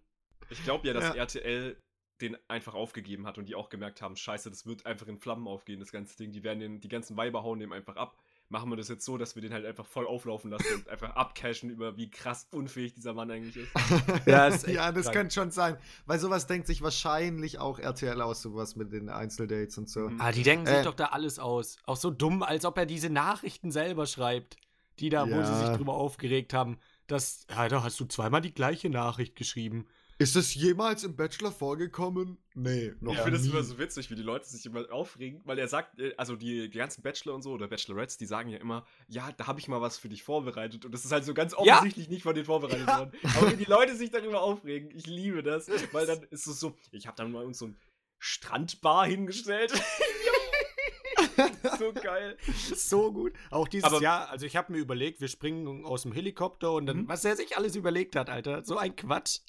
Ich glaube ja, dass Ja. RTL den einfach aufgegeben hat und die auch gemerkt haben, scheiße, das wird einfach in Flammen aufgehen, das ganze Ding. Die werden den, die ganzen Weiber hauen dem einfach ab. Machen wir das jetzt so, dass wir den halt einfach voll auflaufen lassen und einfach abcashen über wie krass unfähig dieser Mann eigentlich ist. Ja, ist ja, das krank. könnte schon sein. Weil sowas denkt sich wahrscheinlich auch RTL aus, sowas mit den Einzeldates und so. Mhm. Ah, die denken sich Äh. doch da alles aus. Auch so dumm, als ob er diese Nachrichten selber schreibt, die da, wo sie Ja. sich drüber aufgeregt haben, dass, ja, da hast du zweimal die gleiche Nachricht geschrieben. Ist das jemals im Bachelor vorgekommen? Nee, noch ich finde es nie. immer so witzig, wie die Leute sich immer aufregen, weil er sagt, äh, also die, die ganzen Bachelor und so oder Bachelorettes, die sagen ja immer, ja, da habe ich mal was für dich vorbereitet und das ist halt so ganz Ja. offensichtlich nicht von denen vorbereitet Ja. worden. Aber wie die Leute sich darüber aufregen, ich liebe das, weil dann ist es so, ich habe dann mal uns so ein Strandbar hingestellt. so geil. So gut. Auch dieses Aber- Jahr, also ich habe mir überlegt, wir springen aus dem Helikopter und dann, Mhm. was er sich alles überlegt hat, Alter. So ein Quatsch.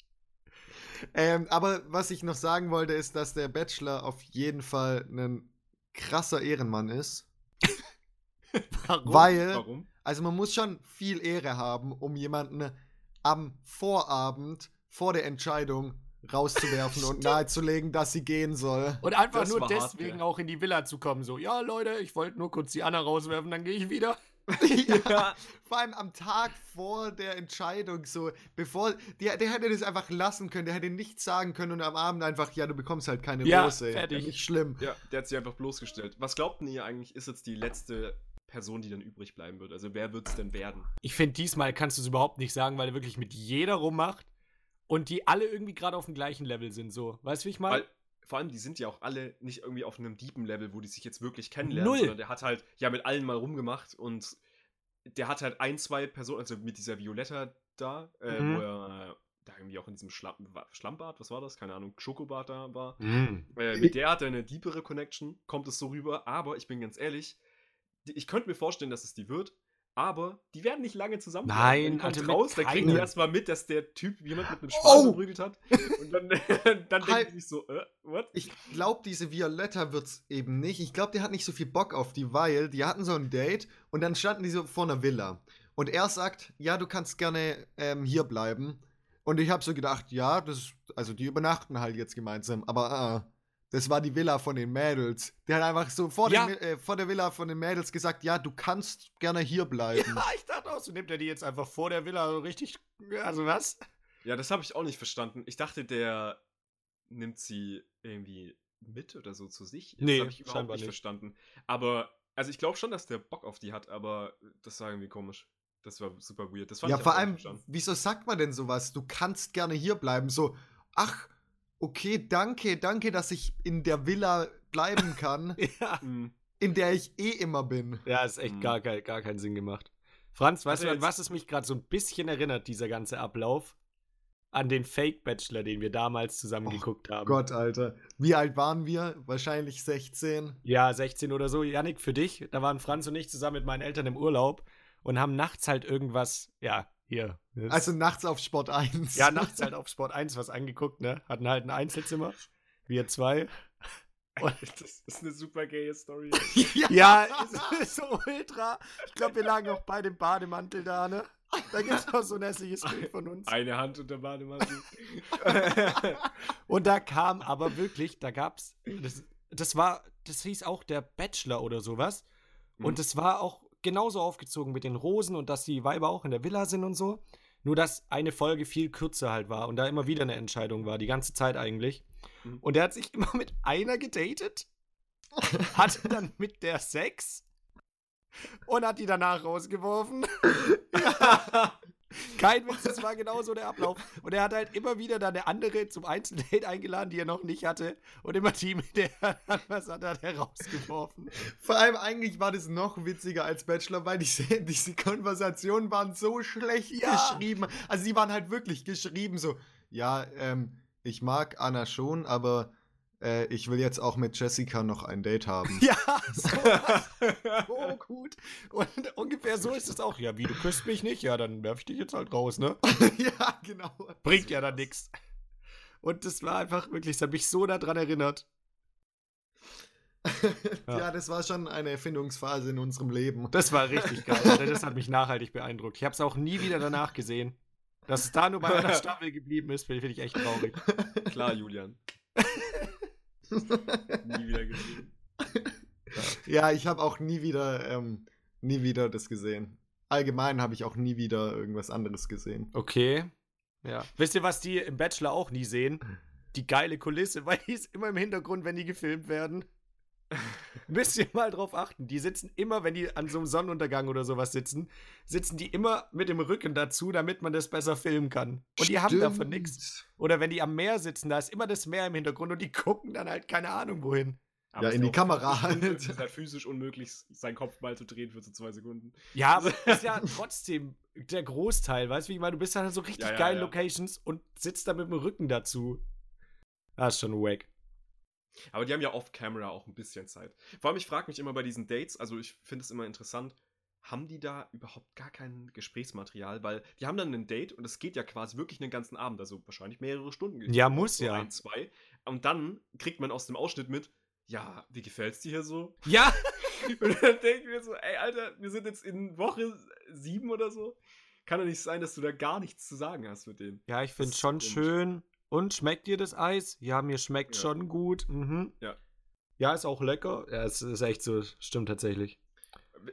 Ähm, aber was ich noch sagen wollte, ist, dass der Bachelor auf jeden Fall ein krasser Ehrenmann ist. Warum? Weil, Warum? also man muss schon viel Ehre haben, um jemanden am Vorabend vor der Entscheidung rauszuwerfen und nahezulegen, dass sie gehen soll. Und einfach Das nur war hart, deswegen gell. auch in die Villa zu kommen. So, ja, Leute, ich wollte nur kurz die Anna rauswerfen, dann gehe ich wieder. ja, vor allem am Tag vor der Entscheidung, so, bevor, der, der hätte das einfach lassen können, der hätte nichts sagen können und am Abend einfach, ja, du bekommst halt keine Ja, Rose. fertig. Nicht schlimm. Ja, der hat sich einfach bloßgestellt. Was glaubt denn ihr eigentlich, ist jetzt die letzte Person, die dann übrig bleiben wird? Also wer wird es denn werden? Ich finde, diesmal kannst du es überhaupt nicht sagen, weil er wirklich mit jeder rummacht und die alle irgendwie gerade auf dem gleichen Level sind. So, weißt du, wie ich meine? Vor allem, die sind ja auch alle nicht irgendwie auf einem deepen Level, wo die sich jetzt wirklich kennenlernen, Null. sondern der hat halt ja mit allen mal rumgemacht und der hat halt ein, zwei Personen, also mit dieser Violetta da, äh, Mhm. wo er da irgendwie auch in diesem Schlamm, Schlammbad, was war das? Keine Ahnung, Schokobad da war. Mhm. Äh, mit der hat er eine deepere Connection, kommt es so rüber, aber ich bin ganz ehrlich, ich könnte mir vorstellen, dass es die wird, aber die werden nicht lange zusammen. Nein, kommt Alter, mit raus, dann kriegen die erstmal mit, dass der Typ jemand mit einem Oh! Schwan verprügelt hat. Und dann, dann denken Halt. die sich so, äh, what? Ich glaube, diese Violetta wird's eben nicht. Ich glaube, die hat nicht so viel Bock auf die, weil die hatten so ein Date und dann standen die so vor einer Villa. Und er sagt, ja, du kannst gerne ähm, hier bleiben. Und ich habe so gedacht, ja, das, also die übernachten halt jetzt gemeinsam. Aber äh, das war die Villa von den Mädels. Der hat einfach so vor, Ja. den, äh, vor der Villa von den Mädels gesagt, ja, du kannst gerne hier bleiben. Ja, ich dachte auch, so nimmt er die jetzt einfach vor der Villa so richtig. Also was? Ja, das habe ich auch nicht verstanden. Ich dachte, der nimmt sie irgendwie mit oder so zu sich. Das Nee, habe ich überhaupt nicht nicht. verstanden. Aber, also ich glaube schon, dass der Bock auf die hat, aber das war irgendwie komisch. Das war super weird. Das fand Ja, ich vor allem, wieso sagt man denn sowas? Du kannst gerne hier bleiben. So, ach, okay, danke, danke, dass ich in der Villa bleiben kann, Ja. Mhm. in der ich eh immer bin. Ja, ist echt Mhm. gar, kein, gar keinen Sinn gemacht. Franz, weißt Also du, an was es mich gerade so ein bisschen erinnert, dieser ganze Ablauf? An den Fake-Bachelor, den wir damals zusammen Och geguckt haben. Gott, Alter. Wie alt waren wir? Wahrscheinlich 16. Ja, 16 oder so. Janik, für dich, da waren Franz und ich zusammen mit meinen Eltern im Urlaub. und haben nachts halt irgendwas, ja, hier. Also nachts auf Sport 1. ja, nachts halt auf Sport 1 was angeguckt, ne? Hatten halt ein Einzelzimmer. Wir zwei. Das ist eine super gaye Story. Ja, ist so ultra. Ich glaube, wir lagen auch beide im Bademantel da, ne? Da gibt es auch so ein hässliches Bild von uns. Eine Hand unter Bademantel. Und da kam aber wirklich, da gab's, das, das war, das hieß auch der Bachelor oder sowas. Mhm. Und das war auch genauso aufgezogen mit den Rosen und dass die Weiber auch in der Villa sind und so. Nur, dass eine Folge viel kürzer halt war und da immer wieder eine Entscheidung war, die ganze Zeit eigentlich. Mhm. Und er hat sich immer mit einer gedatet, hatte dann mit der Sex und hat die danach rausgeworfen. Kein Witz, das war genauso der Ablauf. Und er hat halt immer wieder dann eine andere zum Einzeldate eingeladen, die er noch nicht hatte. Und immer die, mit der er dann was hat, hat er rausgeworfen. Vor allem eigentlich war das noch witziger als Bachelor, weil diese, diese Konversationen waren so schlecht Ja. geschrieben. Also die waren halt wirklich geschrieben so, ja, ähm, ich mag Anna schon, aber äh, ich will jetzt auch mit Jessica noch ein Date haben. Ja, so, so gut. Und ungefähr so ist es auch. Ja, wie, du küsst mich nicht? Ja, dann werf ich dich jetzt halt raus, ne? ja, genau. Bringt ja dann nichts. Und das war einfach wirklich, es hat mich so daran erinnert. ja. Ja. das war schon eine Erfindungsphase in unserem Leben. Das war richtig geil. Das hat mich nachhaltig beeindruckt. Ich habe es auch nie wieder danach gesehen. Dass es da nur bei einer Staffel geblieben ist, finde ich echt traurig. Klar, Julian. Nie wieder gesehen. Ja, ich habe auch nie wieder, ähm, nie wieder das gesehen. Allgemein habe ich auch nie wieder irgendwas anderes gesehen. Okay. Ja. Wisst ihr, was die im Bachelor auch nie sehen? Die geile Kulisse, weil die ist immer im Hintergrund, wenn die gefilmt werden. Müsst ihr mal drauf achten. Die sitzen immer, wenn die an so einem Sonnenuntergang oder sowas sitzen, sitzen die immer mit dem Rücken dazu, damit man das besser filmen kann. Und die haben davon Stimmt. nichts. Oder wenn die am Meer sitzen, da ist immer das Meer im Hintergrund und die gucken dann halt keine Ahnung wohin. Aber Ja, in die Kamera physisch halt. unmöglich- Es ist halt physisch unmöglich, seinen Kopf mal zu drehen für so zwei Sekunden. Ja, aber das ist ja trotzdem der Großteil, weißt du, wie ich meine? Du bist dann so richtig Ja, ja, geile ja. Locations und sitzt da mit dem Rücken dazu. Das ist schon wack. Aber die haben ja off-camera auch ein bisschen Zeit. Vor allem, ich frage mich immer bei diesen Dates, also ich finde es immer interessant, haben die da überhaupt gar kein Gesprächsmaterial? Weil die haben dann ein Date und es geht ja quasi wirklich einen ganzen Abend, also wahrscheinlich mehrere Stunden. Ja, muss so ja. Ein, zwei. Und dann kriegt man aus dem Ausschnitt mit, ja, wie gefällt's dir hier so? Ja, Und dann denke ich mir so, ey, Alter, wir sind jetzt in Woche sieben oder so. Kann doch nicht sein, dass du da gar nichts zu sagen hast mit denen. Ja, ich finde ist schon schön. Und schmeckt dir das Eis? Ja, mir schmeckt Ja. schon gut. Mhm. Ja. Ja, ist auch lecker. Ja, es ist echt so. Stimmt tatsächlich.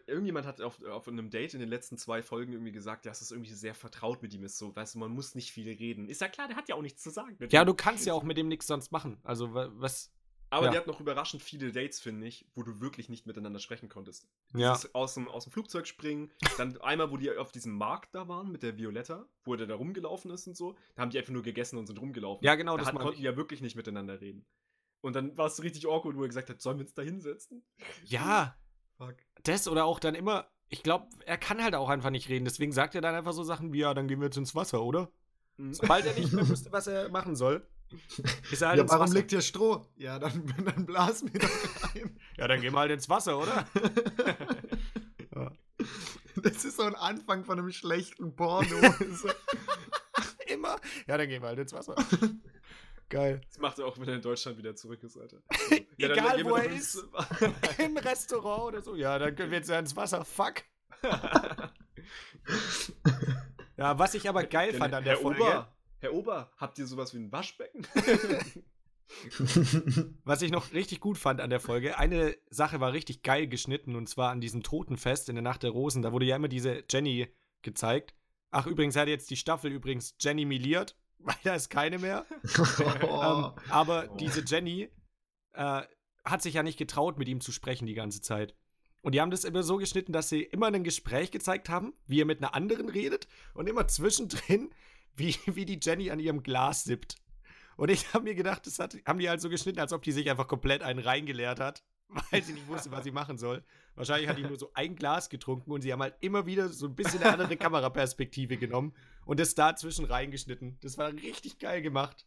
Irgendjemand hat auf, auf einem Date in den letzten zwei Folgen irgendwie gesagt, ja, es ist irgendwie sehr vertraut mit ihm ist. So, weißt du, man muss nicht viel reden. Ist ja klar, der hat ja auch nichts zu sagen. Ja, du kannst ja auch mit dem nichts sonst machen. Also, wa- was. Aber ja. die hat noch überraschend viele Dates, finde ich, wo du wirklich nicht miteinander sprechen konntest. Ja. Aus dem, aus dem Flugzeug springen. Dann einmal, wo die auf diesem Markt da waren mit der Violetta, wo der da rumgelaufen ist und so. Da haben die einfach nur gegessen und sind rumgelaufen. Ja, genau, da das hat, konnten die ja wirklich nicht miteinander reden. Und dann war es richtig awkward, wo er gesagt hat, sollen wir uns da hinsetzen? Ja, Fuck. das oder auch dann immer. Ich glaube, er kann halt auch einfach nicht reden. Deswegen sagt er dann einfach so Sachen wie: Ja, dann gehen wir jetzt ins Wasser, oder? Mhm. Sobald er nicht mehr wusste, was er machen soll, ist halt Ja, ins warum Wasser. liegt hier Stroh? Ja, dann, dann blas mir doch rein. Ja, dann gehen wir halt ins Wasser, oder? Ja. Das ist so ein Anfang von einem schlechten Porno. Immer. Ja, dann gehen wir halt ins Wasser. Geil. Das macht er auch, wenn er in Deutschland wieder zurück ist, Alter. Egal, gehen wo wir er ist. Im Restaurant oder so. Ja, dann können wir jetzt ja ins Wasser. Fuck. Ja, was ich aber geil Denn fand an der Herr Folge, Ober, Herr Ober, habt ihr sowas wie ein Waschbecken? was ich noch richtig gut fand an der Folge, eine Sache war richtig geil geschnitten und zwar an diesem Totenfest in der Nacht der Rosen. Da wurde ja immer diese Jenny gezeigt. Ach, übrigens hat jetzt die Staffel übrigens Jenny miliert, weil da ist keine mehr. oh. Ähm, aber Oh. diese Jenny äh, hat sich ja nicht getraut, mit ihm zu sprechen die ganze Zeit. Und die haben das immer so geschnitten, dass sie immer ein Gespräch gezeigt haben, wie er mit einer anderen redet und immer zwischendrin, wie, wie die Jenny an ihrem Glas sippt. Und ich habe mir gedacht, das hat, haben die halt so geschnitten, als ob die sich einfach komplett einen reingeleert hat, weil sie nicht wusste, was sie machen soll. Wahrscheinlich hat die nur so ein Glas getrunken und sie haben halt immer wieder so ein bisschen eine andere Kameraperspektive genommen und das dazwischen reingeschnitten. Das war richtig geil gemacht.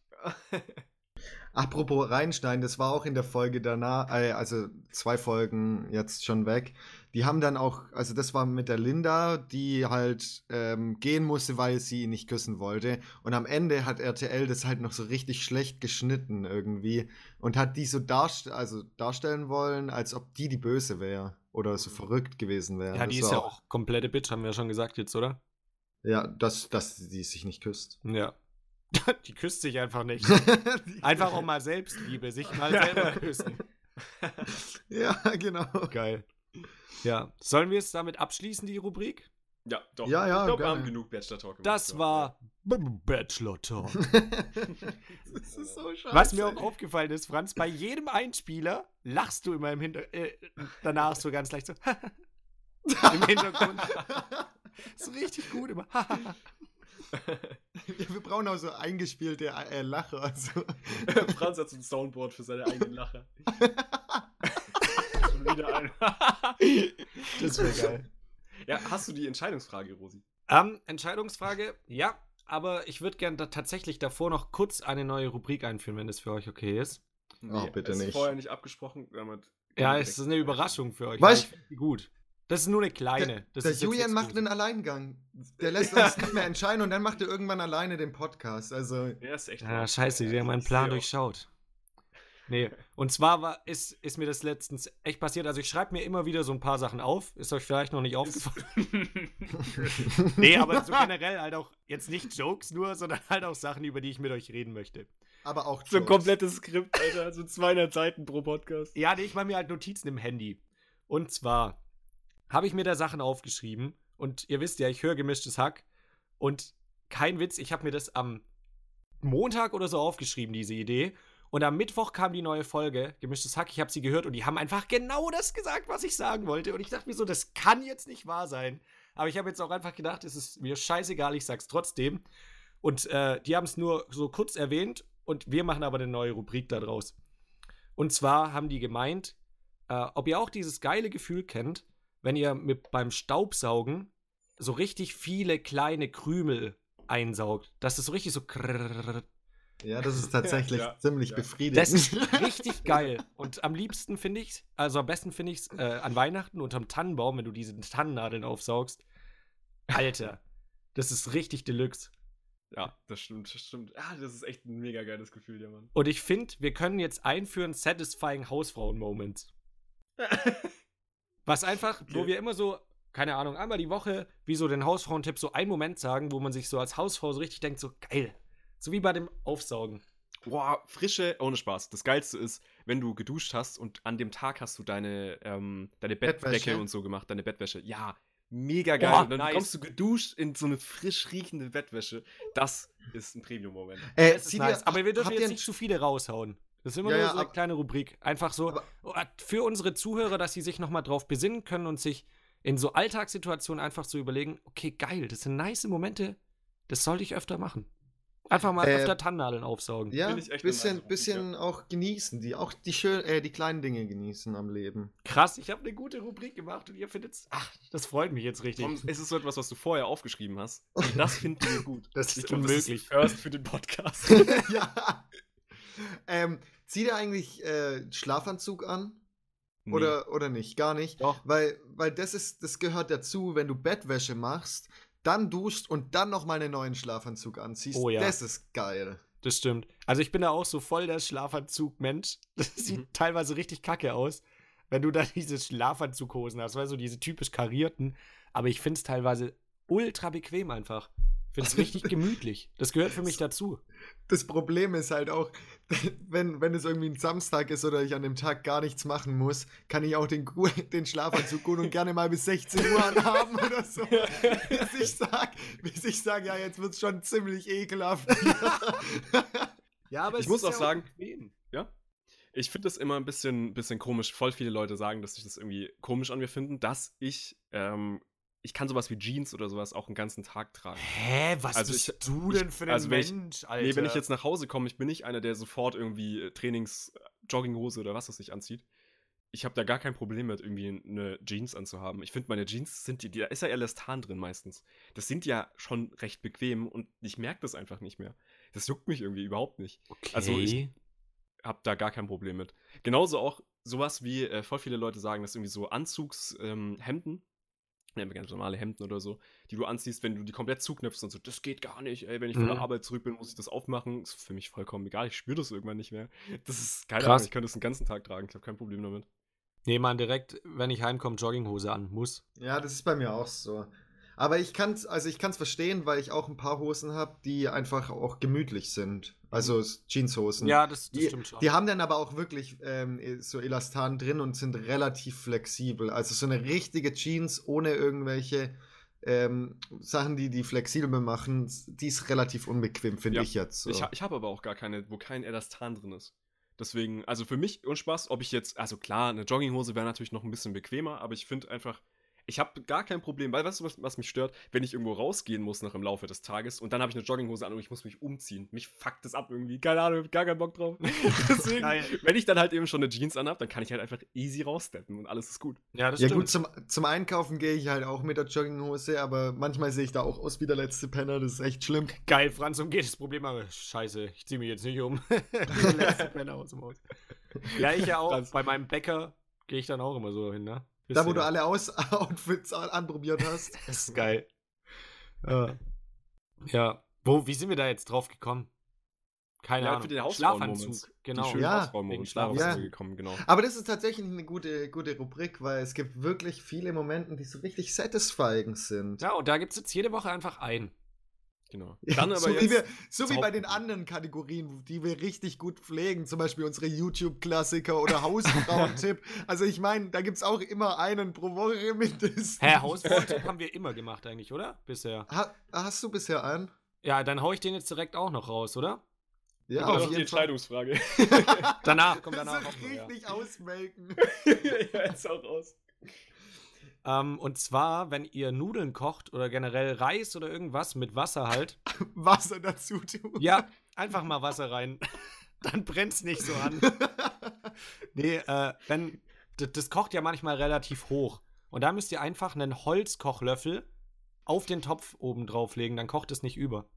Apropos reinschneiden, das war auch in der Folge danach, äh, also zwei Folgen jetzt schon weg. Die haben dann auch, also das war mit der Linda, die halt ähm, gehen musste, weil sie ihn nicht küssen wollte. Und am Ende hat RTL das halt noch so richtig schlecht geschnitten irgendwie und hat die so darst also darstellen wollen, als ob die die Böse wäre oder so verrückt gewesen wäre. Ja, die Das ist ja auch komplette Bitch, haben wir ja schon gesagt jetzt, oder? Ja, dass, dass sie sich nicht küsst. Ja. Die küsst sich einfach nicht. Die- Einfach auch mal Selbstliebe, sich mal selber küssen. ja, genau. Geil. Ja. Sollen wir es damit abschließen, die Rubrik? Ja, doch. Ja, ja, ich glaube, wir haben genug Bachelor Talk gemacht. Das war B- Bachelor Talk. das ist so scheiße. Was mir auch aufgefallen ist, Franz, bei jedem Einspieler lachst du immer im Hinter äh, danach so ganz leicht so im Hintergrund. So richtig gut immer. Ja, wir brauchen auch so eingespielte äh, Lacher. Also. Franz hat so ein Soundboard für seine eigenen Lacher. Schon wieder ein. das wäre geil. ja, hast du die Entscheidungsfrage, Rosi? Ähm, Entscheidungsfrage, ja, aber ich würde gerne da tatsächlich davor noch kurz eine neue Rubrik einführen, wenn das für euch okay ist. Oh, bitte ist nicht. vorher nicht abgesprochen. Damit Ja, es ist eine Überraschung für euch. Weißt- weil ich gut. Das ist nur eine kleine. Der, Das der ist jetzt Julian macht einen Alleingang. Der lässt uns nicht mehr entscheiden und dann macht er irgendwann alleine den Podcast. Also, Ja, ist echt. Ja, scheiße, haben meinen Plan durchschaut. Nee, und zwar war, ist, ist mir das letztens echt passiert. Also, ich schreibe mir immer wieder so ein paar Sachen auf. Ist euch vielleicht noch nicht aufgefallen? nee, aber so generell halt auch jetzt nicht Jokes nur, sondern halt auch Sachen, über die ich mit euch reden möchte. aber auch So ein Jokes. komplettes Skript, Alter. So 200 Seiten pro Podcast. Ja, nee, ich mache mir halt Notizen im Handy. Und zwar habe ich mir da Sachen aufgeschrieben. Und ihr wisst ja, ich höre gemischtes Hack. Und kein Witz, ich habe mir das am Montag oder so aufgeschrieben, diese Idee. Und am Mittwoch kam die neue Folge, gemischtes Hack. Ich habe sie gehört und die haben einfach genau das gesagt, was ich sagen wollte. Und ich dachte mir so, das kann jetzt nicht wahr sein. Aber ich habe jetzt auch einfach gedacht, es ist mir scheißegal, ich sag's trotzdem. Und äh, die haben es nur so kurz erwähnt und wir machen aber eine neue Rubrik daraus. Und zwar haben die gemeint, äh, ob ihr auch dieses geile Gefühl kennt, wenn ihr mit, beim Staubsaugen so richtig viele kleine Krümel einsaugt. Das ist so richtig so. krrrr. Ja, das ist tatsächlich Ja, ziemlich ja. befriedigend. Das ist richtig geil. Und am liebsten finde ich's, also am besten finde ich's äh, an Weihnachten unterm Tannenbaum, wenn du diese Tannennadeln aufsaugst. Alter, das ist richtig Deluxe. Ja, das stimmt, das stimmt. Ja, das ist echt ein mega geiles Gefühl, ja, Mann. Und ich finde, wir können jetzt einführen Satisfying Hausfrauen-Moments. Was einfach, wo Okay. wir immer so, keine Ahnung, einmal die Woche, wie so den Hausfrauentipp, so einen Moment sagen, wo man sich so als Hausfrau so richtig denkt, so geil. So wie bei dem Aufsaugen. Boah, frische, ohne Spaß. Das Geilste ist, wenn du geduscht hast und an dem Tag hast du deine, ähm, deine Bettdecke Bettwäsche? und so gemacht, deine Bettwäsche. Ja, mega geil. Boah, und dann nice. kommst du geduscht in so eine frisch riechende Bettwäsche. Das ist ein Premium-Moment. äh, Das ist zieht nice. Aber wir dürfen jetzt nicht zu viele raushauen. Das ist immer Ja, nur ja, so eine ab- kleine Rubrik. Einfach so Aber- oh, für unsere Zuhörer, dass sie sich nochmal drauf besinnen können und sich in so Alltagssituationen einfach so überlegen, okay, geil, das sind nice Momente, das sollte ich öfter machen. Einfach mal Äh, öfter Tannnadeln aufsaugen. Ja, Finde ich echt eine bisschen, bisschen auch genießen, die auch die schön, äh, die kleinen Dinge genießen am Leben. Krass, ich habe eine gute Rubrik gemacht und ihr findet's. Ach, das freut mich jetzt richtig. Tom, es ist so etwas, was du vorher aufgeschrieben hast. Und das finden wir gut. Das ist glaub, unmöglich. Das ist first für den Podcast. ja. Ähm, zieht ihr eigentlich äh, Schlafanzug an? Nee. Oder, oder nicht? Gar nicht. Doch. Weil, weil das ist, das gehört dazu, wenn du Bettwäsche machst, dann duschst und dann nochmal einen neuen Schlafanzug anziehst. Oh ja. Das ist geil. Das stimmt. Also ich bin da auch so voll der Schlafanzug-Mensch. Das sieht Mhm. teilweise richtig kacke aus, wenn du da diese Schlafanzughosen hast, weißt du, diese typisch karierten. Aber ich finde es teilweise ultra bequem einfach. Finde es richtig gemütlich. Das gehört für mich dazu. Das Problem ist halt auch, wenn, wenn es irgendwie ein Samstag ist oder ich an dem Tag gar nichts machen muss, kann ich auch den, den Schlafanzug gut und gerne mal bis 16 Uhr anhaben oder so. bis ich sag, bis ich sag, ja, jetzt wird es schon ziemlich ekelhaft. Ja, aber Ich muss auch sagen- bequem. Ja. Ich finde das immer ein bisschen, bisschen komisch. Voll viele Leute sagen, dass sich das irgendwie komisch an mir finden, dass ich, ähm, ich kann sowas wie Jeans oder sowas auch einen ganzen Tag tragen. Hä, was Also bist ich- du denn für ein also wenn ich- Mensch, Alter? Nee, wenn ich jetzt nach Hause komme, ich bin nicht einer, der sofort irgendwie äh, Trainings, äh, Jogginghose oder was das sich anzieht. Ich habe da gar kein Problem mit, irgendwie eine Jeans anzuhaben. Ich finde, meine Jeans sind die, da ist ja Elastan drin meistens. Das sind ja schon recht bequem und ich merke das einfach nicht mehr. Das juckt mich irgendwie überhaupt nicht. okay. also ich- hab da gar kein Problem mit. Genauso auch sowas wie, äh, voll viele Leute sagen, dass irgendwie so Anzugshemden, ähm, ganz normale Hemden oder so, die du anziehst, wenn du die komplett zuknöpfst und so, das geht gar nicht, ey, wenn ich von der Mhm. Arbeit zurück bin, muss ich das aufmachen. Ist für mich vollkommen egal, ich spüre das irgendwann nicht mehr. Das ist keine Krass. Ahnung, ich könnte das den ganzen Tag tragen, ich habe kein Problem damit. Nee, man direkt, wenn ich heimkomme, Jogginghose an. Muss. Ja, das ist bei mir auch so. Aber ich kann es also ich kann's verstehen, weil ich auch ein paar Hosen habe, die einfach auch gemütlich sind. Also s- Jeanshosen. Ja, das, das Die, stimmt schon. die haben dann aber auch wirklich ähm, so Elastan drin und sind relativ flexibel. Also so eine richtige Jeans ohne irgendwelche ähm, Sachen, die die flexibel machen, die ist relativ unbequem, finde Ja, ich jetzt. So. Ich, ich habe aber auch gar keine, wo kein Elastan drin ist. Deswegen, also für mich und Spaß, ob ich jetzt, also klar, eine Jogginghose wäre natürlich noch ein bisschen bequemer, aber ich finde einfach, ich habe gar kein Problem, weil weißt du, was, was mich stört, wenn ich irgendwo rausgehen muss noch im Laufe des Tages und dann habe ich eine Jogginghose an und ich muss mich umziehen. Mich fuckt das ab irgendwie. Keine Ahnung, hab gar keinen Bock drauf. Deswegen, Geil. wenn ich dann halt eben schon eine Jeans anhab, dann kann ich halt einfach easy raussteppen und alles ist gut. ja, das ja stimmt. gut, zum, zum Einkaufen gehe ich halt auch mit der Jogginghose, aber manchmal sehe ich da auch aus wie der letzte Penner, das ist echt schlimm. Geil, Franz umgeht das Problem, aber scheiße, ich ziehe mich jetzt nicht um. Die letzte Penner aus dem Haus. Ja, ich ja auch. Franz. Bei meinem Bäcker gehe ich dann auch immer so hin, ne? Da, wo du alle Aus Outfits an- anprobiert hast. Das ist geil. Ja. ja. Wo, wie sind wir da jetzt drauf gekommen? Keine Ja, Ahnung. für den. Schlafanzug, Die genau. schönen Ja, wegen darauf Schlaf- sind wir Ja. gekommen, genau. Aber das ist tatsächlich eine gute, gute Rubrik, weil es gibt wirklich viele Momente, die so richtig satisfying sind. Ja, und da gibt es jetzt jede Woche einfach ein. Genau. Dann aber so jetzt, wie, wir, so das wie bei den anderen Kategorien, die wir richtig gut pflegen, zum Beispiel unsere YouTube-Klassiker oder Hausfrauentipp. also ich meine, da gibt es auch immer einen pro Woche mindestens. Hä, Hausfrauentipp haben wir immer gemacht eigentlich, oder? Bisher. Ha, hast du bisher einen? Ja, dann hau ich den jetzt direkt auch noch raus, oder? Ja, auf die jeden Fall. Entscheidungsfrage. Danach, kommt Das danach ist auch noch, ja. richtig ausmelken. ja, jetzt auch raus. Ähm, und zwar, wenn ihr Nudeln kocht oder generell Reis oder irgendwas mit Wasser halt, Wasser dazu tun. ja, einfach mal Wasser rein. Dann brennt's nicht so an. Nee, äh, wenn, das, kocht ja manchmal relativ hoch. Und da müsst ihr einfach einen Holzkochlöffel auf den Topf oben drauflegen, dann kocht es nicht über.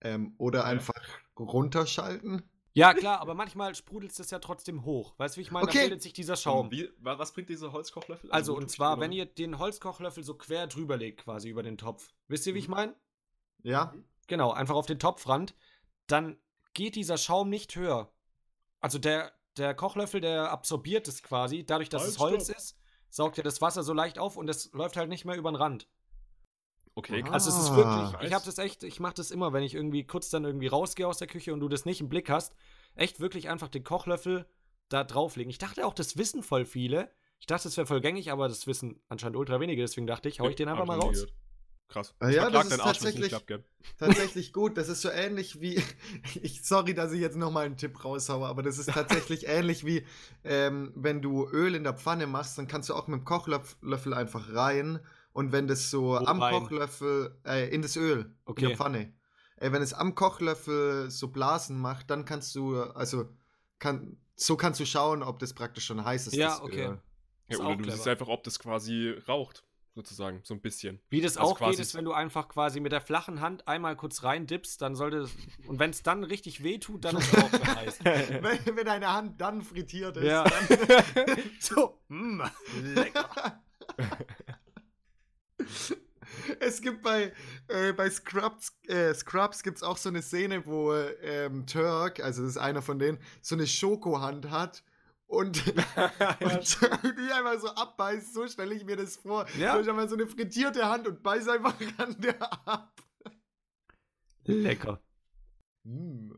Ähm, oder einfach runterschalten. Ja, klar, aber manchmal sprudelt es ja trotzdem hoch. Weißt du, wie ich meine? Okay. Da bildet sich dieser Schaum. Wie, wa- was bringt dieser Holzkochlöffel? Also, wo und zwar, wenn ihr den Holzkochlöffel so quer drüber legt, quasi über den Topf. Wisst ihr, wie ich Mhm. meine? Ja. Genau, einfach auf den Topfrand. Dann geht dieser Schaum nicht höher. Also der, der Kochlöffel, der absorbiert es quasi. Dadurch, dass es Halt, Holz stopp. ist, saugt er das Wasser so leicht auf und es läuft halt nicht mehr über den Rand. Okay, krass. Also es ist wirklich, ich habe das echt, ich mache das immer, wenn ich irgendwie kurz dann irgendwie rausgehe aus der Küche und du das nicht im Blick hast, echt wirklich einfach den Kochlöffel da drauflegen. Ich dachte auch, das wissen voll viele. Ich dachte, das wäre voll gängig, aber das wissen anscheinend ultra wenige, deswegen dachte ich, hau ich den einfach mal raus. Krass. Ah ja, Verklag das ist tatsächlich- klappt, gell? tatsächlich gut. Das ist so ähnlich wie. Ich, sorry, dass ich jetzt nochmal einen Tipp raushaue, aber das ist tatsächlich ähnlich wie, ähm, wenn du Öl in der Pfanne machst, dann kannst du auch mit dem Kochlöffel einfach rein. Und wenn das so Wo am rein? Kochlöffel, äh, in das Öl, in Okay. der Pfanne. Äh, wenn es am Kochlöffel so Blasen macht, dann kannst du, also, kann, so kannst du schauen, ob das praktisch schon heiß ist. Ja, das okay. Öl. Ja, Ist oder du siehst clever. einfach, ob das quasi raucht, sozusagen, so ein bisschen. Wie das Also auch geht, ist, wenn du einfach quasi mit der flachen Hand einmal kurz rein dippst, dann sollte es, und wenn es dann richtig weh tut, dann ist es auch schon heiß. Wenn, wenn deine Hand dann frittiert ist, Ja. dann. so, mm, lecker. Es gibt bei, äh, bei Scrubs, äh, Scrubs gibt es auch so eine Szene, wo ähm, Turk, also das ist einer von denen, so eine Schokohand hat und, und die einfach so abbeißt. So stelle ich mir das vor. Ja. Hast einfach so eine frittierte Hand und beißt einfach an der ab. Lecker. Mm.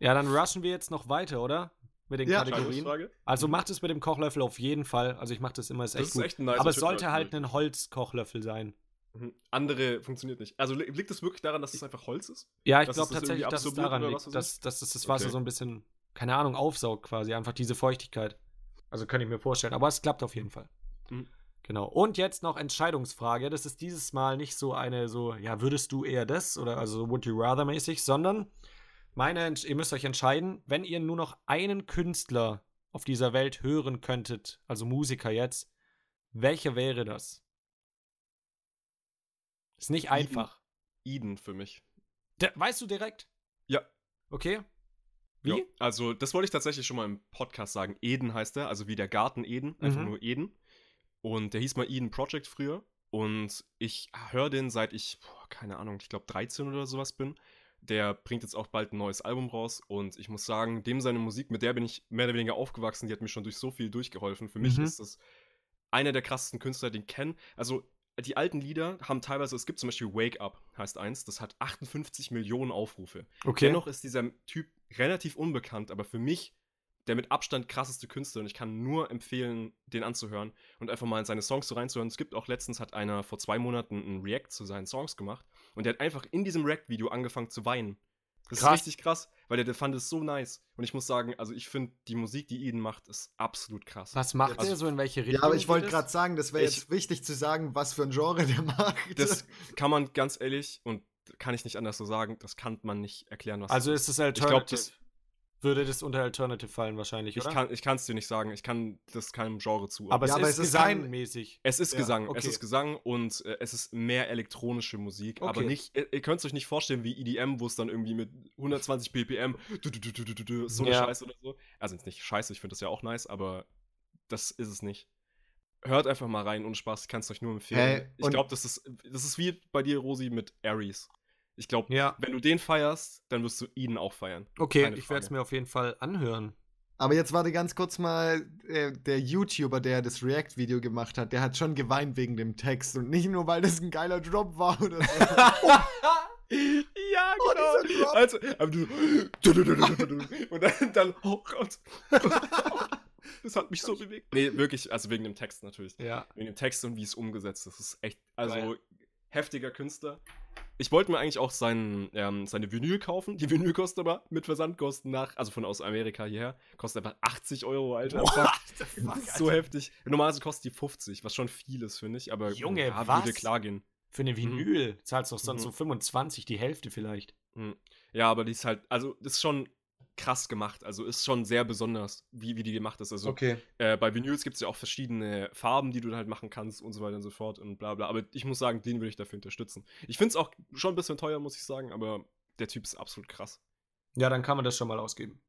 Ja, dann rushen wir jetzt noch weiter, oder? Mit den Ja. Kategorien. Also macht es mit dem Kochlöffel auf jeden Fall. Also ich mache das immer, ist Das echt ist gut. echt ein nicer Aber es sollte halt ein Holzkochlöffel sein. Mhm. Andere funktioniert nicht. Also li- liegt es wirklich daran, dass es einfach Holz ist? Ja, ich Dass glaube tatsächlich, dass es daran liegt, weiß dass, dass das, das Wasser Okay. so ein bisschen, keine Ahnung, aufsaugt quasi. Einfach diese Feuchtigkeit. Also kann ich mir vorstellen. Aber es klappt auf jeden Fall. Mhm. Genau. Und jetzt noch Entscheidungsfrage. Das ist dieses Mal nicht so eine so, ja, würdest du eher das oder also would you rather mäßig, sondern meine, ihr müsst euch entscheiden, wenn ihr nur noch einen Künstler auf dieser Welt hören könntet, also Musiker jetzt, welcher wäre das? Ist nicht Eden. einfach. Eden für mich. Der, weißt du direkt? Ja. Okay. Wie? Ja, also, das wollte ich tatsächlich schon mal im Podcast sagen. Eden heißt er, also wie der Garten Eden, einfach Mhm. nur Eden. Und der hieß mal Eden Project früher. Und ich höre den seit ich, boah, keine Ahnung, ich glaube 13 oder sowas bin. Der bringt jetzt auch bald ein neues Album raus. Und ich muss sagen, dem seine Musik, mit der bin ich mehr oder weniger aufgewachsen. Die hat mir schon durch so viel durchgeholfen. Für mich Mhm. ist das einer der krassesten Künstler, den ich kenne. Also, die alten Lieder haben teilweise, es gibt zum Beispiel Wake Up, heißt eins, das hat 58 Millionen Aufrufe. Okay. Dennoch ist dieser Typ relativ unbekannt, aber für mich der mit Abstand krasseste Künstler und ich kann nur empfehlen, den anzuhören und einfach mal in seine Songs so reinzuhören. Es gibt auch letztens hat einer vor zwei Monaten ein React zu seinen Songs gemacht und der hat einfach in diesem React-Video angefangen zu weinen. Das Krass. ist richtig krass, weil der, der fand es so nice. Und ich muss sagen, also ich finde, die Musik, die Eden macht, ist absolut krass. Was macht Also- er so in welche Richtung? Ja, aber ich wollte gerade sagen, das wäre Ich- jetzt wichtig zu sagen, was für ein Genre der macht. Das kann man ganz ehrlich und kann ich nicht anders so sagen, das kann man nicht erklären, was Also das ist es glaub, Alternative. das- würde das unter Alternative fallen wahrscheinlich, Ich oder? kann ich es dir nicht sagen. Ich kann das keinem Genre zu. aber es Ja, aber ist es ist gesangmäßig. es ist Ja, Gesang. Es okay. ist Gesang und äh, es ist mehr elektronische Musik. Aber Okay. nicht, ihr, ihr könnt es euch nicht vorstellen wie EDM, wo es dann irgendwie mit 120 BPM du, du, du, du, du, du, du, so eine Ja. Scheiße oder so. Also ist nicht scheiße, ich finde das ja auch nice, aber das ist es nicht. Hört einfach mal rein, ohne Spaß, ich kann es euch nur empfehlen. Hey, ich glaube, das ist, das ist wie bei dir, Rosi, mit Aries. Ich glaube, Ja. wenn du den feierst, dann wirst du Eden auch feiern. Okay, Keine ich werde es mir auf jeden Fall anhören. Aber jetzt warte ganz kurz mal, äh, der YouTuber, der das React-Video gemacht hat, der hat schon geweint wegen dem Text und nicht nur, weil das ein geiler Drop war oder so. ja, Oh, genau. Drop. also, aber du, und dann, dann, oh Gott. Das hat mich so bewegt. Nee, wirklich, also wegen dem Text natürlich. Ja. Wegen dem Text und wie es umgesetzt ist. Das ist echt, also Geil. heftiger Künstler. Ich wollte mir eigentlich auch sein, ähm, seine Vinyl kaufen. Die Vinyl kostet aber mit Versandkosten nach, also von aus Amerika hierher, kostet einfach 80 Euro, Alter. Das ist so heftig. Normalerweise kostet die 50, was schon viel ist, finde ich. Aber Junge, ja, was? würde klar gehen. Für eine Vinyl zahlst du doch sonst Mhm. so 25, die Hälfte vielleicht. Hm. Ja, aber die ist halt, also das ist schon krass gemacht. Also ist schon sehr besonders, wie, wie die gemacht ist. Also Okay. äh, bei Vinyls gibt es ja auch verschiedene Farben, die du dann halt machen kannst und so weiter und so fort und bla bla. Aber ich muss sagen, den würde ich dafür unterstützen. Ich finde es auch schon ein bisschen teuer, muss ich sagen, aber der Typ ist absolut krass. Ja, dann kann man das schon mal ausgeben.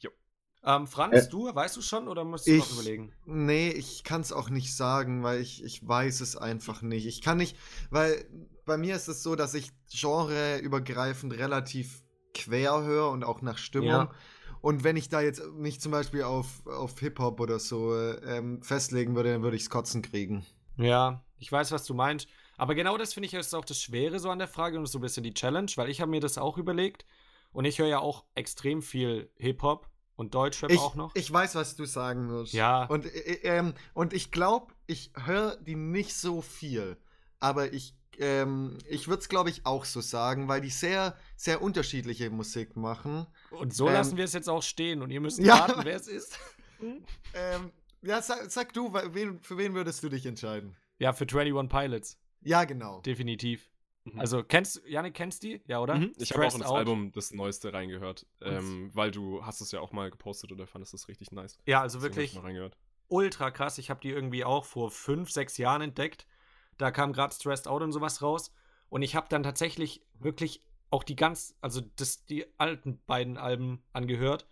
Jo. Ähm, Franz, Äh, du, weißt du schon oder musst du noch Ich, überlegen? nee, ich kann es auch nicht sagen, weil ich, ich weiß es einfach nicht. Ich kann nicht, weil bei mir ist es so, dass ich genreübergreifend relativ quer höre und auch nach Stimmung. Ja. Und wenn ich da jetzt mich zum Beispiel auf, auf Hip-Hop oder so ähm, festlegen würde, dann würde ich es kotzen kriegen. Ja, ich weiß, was du meinst. Aber genau das finde ich ist auch das Schwere so an der Frage und so ein bisschen die Challenge, weil ich habe mir das auch überlegt. Und ich höre ja auch extrem viel Hip-Hop und Deutschrap Ich, auch noch. ich weiß, was du sagen wirst. Ja. Und, äh, ähm, und ich glaube, ich höre die nicht so viel. Aber ich, ähm, ich würde es, glaube ich, auch so sagen, weil die sehr, sehr unterschiedliche Musik machen. Und so ähm, lassen wir es jetzt auch stehen und ihr müsst Ja. raten, wer es ist. Ähm, ja, sag, sag du, wen, für wen würdest du dich entscheiden? Ja, für 21 Pilots, Ja, genau. definitiv. Mhm. Also, kennst Janik, kennst die? Ja, oder? Mhm. Ich habe auch ins Out. Album das Neueste reingehört, ähm, weil du hast es ja auch mal gepostet oder fandest es richtig nice. Ja, also Deswegen wirklich mal reingehört. ultra krass. Ich habe die irgendwie auch vor fünf, sechs Jahren entdeckt. Da kam gerade Stressed Out und sowas raus. Und ich habe dann tatsächlich wirklich auch die ganz, also das, die alten beiden Alben angehört.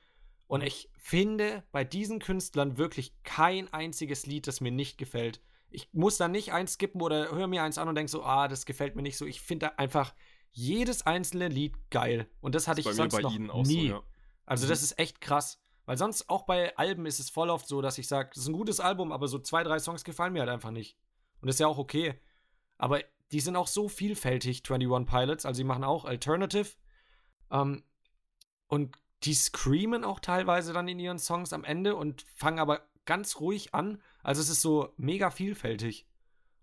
Und ich finde bei diesen Künstlern wirklich kein einziges Lied, das mir nicht gefällt. Ich muss dann nicht eins skippen oder höre mir eins an und denke so, ah, das gefällt mir nicht so. Ich finde einfach jedes einzelne Lied geil. Und das hatte Das ich sonst noch nie. so, ja. Also Mhm. das ist echt krass. Weil sonst auch bei Alben ist es voll oft so, dass ich sage, das ist ein gutes Album, aber so zwei, drei Songs gefallen mir halt einfach nicht. Und das ist ja auch okay. Aber die sind auch so vielfältig, 21 Pilots. Also die machen auch Alternative. Ähm, und die screamen auch teilweise dann in ihren Songs am Ende und fangen aber ganz ruhig an. Also es ist so mega vielfältig.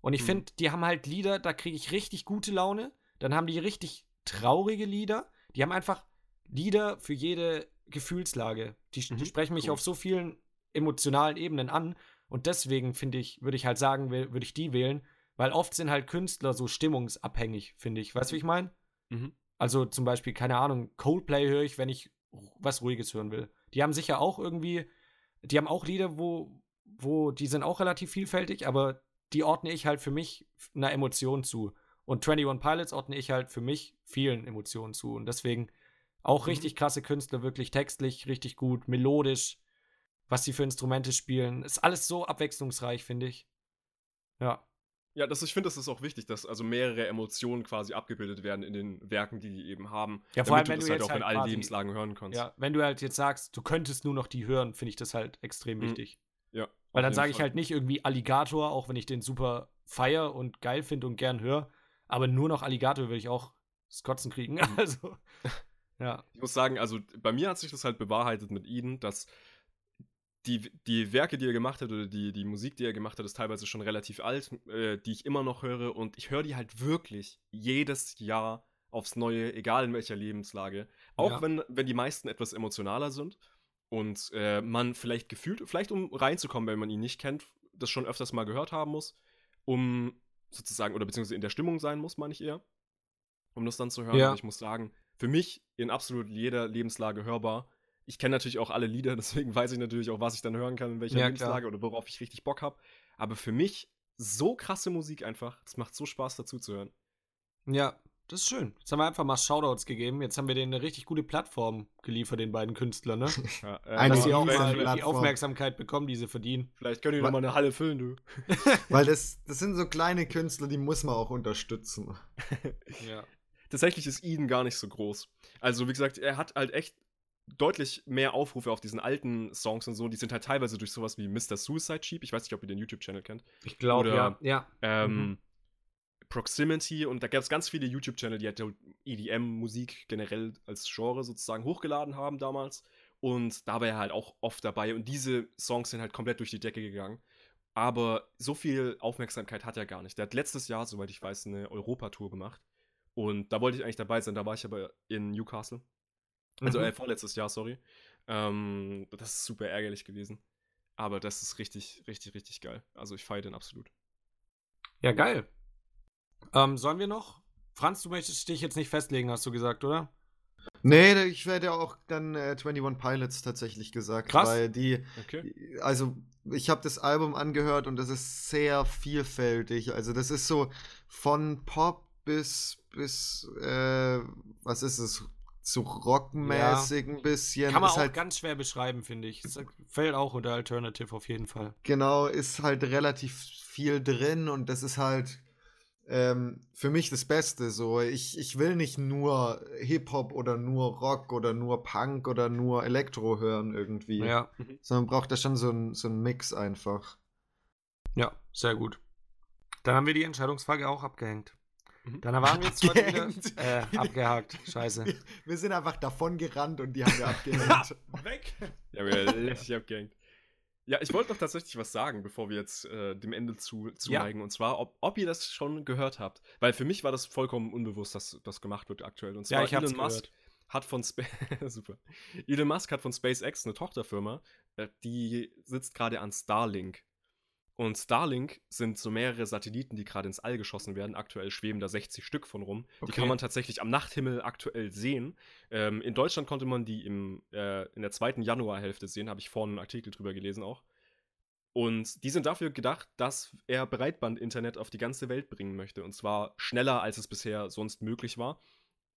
Und ich Mhm. finde, die haben halt Lieder, da kriege ich richtig gute Laune. Dann haben die richtig traurige Lieder. Die haben einfach Lieder für jede Gefühlslage. Die, die Mhm, sprechen mich cool. auf so vielen emotionalen Ebenen an. Und deswegen finde ich, würde ich halt sagen, würde ich die wählen. Weil oft sind halt Künstler so stimmungsabhängig, finde ich. Weißt du, wie ich meine? Mhm. Also zum Beispiel, keine Ahnung, Coldplay höre ich, wenn ich was Ruhiges hören will. Die haben sicher auch irgendwie, die haben auch Lieder, wo, wo, die sind auch relativ vielfältig, aber die ordne ich halt für mich einer Emotion zu. Und 21 Pilots ordne ich halt für mich vielen Emotionen zu. Und deswegen Auch richtig krasse Künstler, wirklich textlich richtig gut, melodisch, was sie für Instrumente spielen. Ist alles so abwechslungsreich, finde ich. Ja. Ja, das, ich finde, das ist auch wichtig, dass also mehrere Emotionen quasi abgebildet werden in den Werken, die die eben haben. Ja, vor allem, du wenn das du halt auch in halt allen quasi- Lebenslagen hören kannst. Ja, wenn du halt jetzt sagst, du könntest nur noch die hören, finde ich das halt extrem Mhm. wichtig. Ja, Weil dann sage ich halt nicht irgendwie Alligator, auch wenn ich den super feier und geil finde und gern höre. Aber nur noch Alligator würde ich auch das Kotzen kriegen. Mhm. Also, ja. Ich muss sagen, also bei mir hat sich das halt bewahrheitet mit Eden, dass die, die Werke, die er gemacht hat, oder die, die Musik, die er gemacht hat, ist teilweise schon relativ alt, äh, die ich immer noch höre. Und ich höre die halt wirklich jedes Jahr aufs Neue, egal in welcher Lebenslage. Auch Ja. wenn, wenn die meisten etwas emotionaler sind und äh, man vielleicht gefühlt, vielleicht um reinzukommen, wenn man ihn nicht kennt, das schon öfters mal gehört haben muss, um sozusagen, oder beziehungsweise in der Stimmung sein muss, meine ich eher, um das dann zu hören. Ja. Ich muss sagen, für mich in absolut jeder Lebenslage hörbar. Ich kenne natürlich auch alle Lieder, deswegen weiß ich natürlich auch, was ich dann hören kann, in welcher Ja, Lebenslage oder worauf ich richtig Bock habe. Aber für mich so krasse Musik einfach. Das macht so Spaß dazu zu hören. Ja, das ist schön. Jetzt haben wir einfach mal Shoutouts gegeben. Jetzt haben wir denen eine richtig gute Plattform geliefert, den beiden Künstlern, ne? Ja, äh, Eine Dass sie auch mal die. Aufmerksamkeit bekommen, die sie verdienen. Vielleicht können die Wa- noch mal eine Halle füllen, du. Weil das, das sind so kleine Künstler, die muss man auch unterstützen. Ja. Tatsächlich ist Eden gar nicht so groß. Also, wie gesagt, er hat halt echt deutlich mehr Aufrufe auf diesen alten Songs und so. Die sind halt teilweise durch sowas wie Mr. Suicide Sheep. Ich weiß nicht, ob ihr den YouTube-Channel kennt. Ich glaube, ja. Ja. ähm, Mhm. Proximity und da gab es ganz viele YouTube-Channel, die halt EDM-Musik generell als Genre sozusagen hochgeladen haben damals. Und da war er halt auch oft dabei und diese Songs sind halt komplett durch die Decke gegangen. Aber so viel Aufmerksamkeit hat er gar nicht. Der hat letztes Jahr, soweit ich weiß, eine Europatour gemacht. Und da wollte ich eigentlich dabei sein, da war ich aber in Newcastle. Also Mhm. äh, vorletztes Jahr, sorry. Ähm, das ist super ärgerlich gewesen. Aber das ist richtig, richtig, richtig geil. Also ich feiere den absolut. Ja, geil. Ähm, sollen wir noch? Franz, du möchtest dich jetzt nicht festlegen, hast du gesagt, oder? Nee, ich werde ja auch dann äh, 21 Pilots tatsächlich gesagt. Krass. Weil die, Okay. also ich habe das Album angehört und das ist sehr vielfältig. Also das ist so von Pop bis, bis äh, was ist es, so rockmäßig ein bisschen. Kann man ist auch halt, ganz schwer beschreiben, finde ich. Es fällt auch unter Alternative auf jeden Fall. Genau, ist halt relativ viel drin und das ist halt ähm, für mich das Beste. So, ich, ich will nicht nur Hip-Hop oder nur Rock oder nur Punk oder nur Elektro hören irgendwie. Ja, Sondern braucht da schon so einen so Mix einfach. ja, sehr gut. Dann haben wir die Entscheidungsfrage auch abgehängt. Mhm. Dann waren wir jetzt heute wieder, äh, abgehakt. Scheiße. Wir, wir sind einfach davon gerannt und die haben wir abgehängt. Weg! Ja, wir lässig abgehängt. Ja, ich wollte noch tatsächlich was sagen, bevor wir jetzt äh, dem Ende zu, zuneigen. Und zwar, ob, ob ihr das schon gehört habt. Weil für mich war das vollkommen unbewusst, dass das gemacht wird aktuell. Und zwar Ja, ich Elon Musk gehört. hat von Spa Super. Elon Musk hat von SpaceX eine Tochterfirma, äh, die sitzt gerade an Starlink. Und Starlink sind so mehrere Satelliten, die gerade ins All geschossen werden. Aktuell schweben da 60 Stück von rum. Die Okay. kann man tatsächlich am Nachthimmel aktuell sehen. Ähm, in Deutschland konnte man die im, äh, in der zweiten Januarhälfte sehen, habe ich vorhin einen Artikel drüber gelesen auch. Und die sind dafür gedacht, dass er Breitband-Internet auf die ganze Welt bringen möchte. Und zwar schneller, als es bisher sonst möglich war.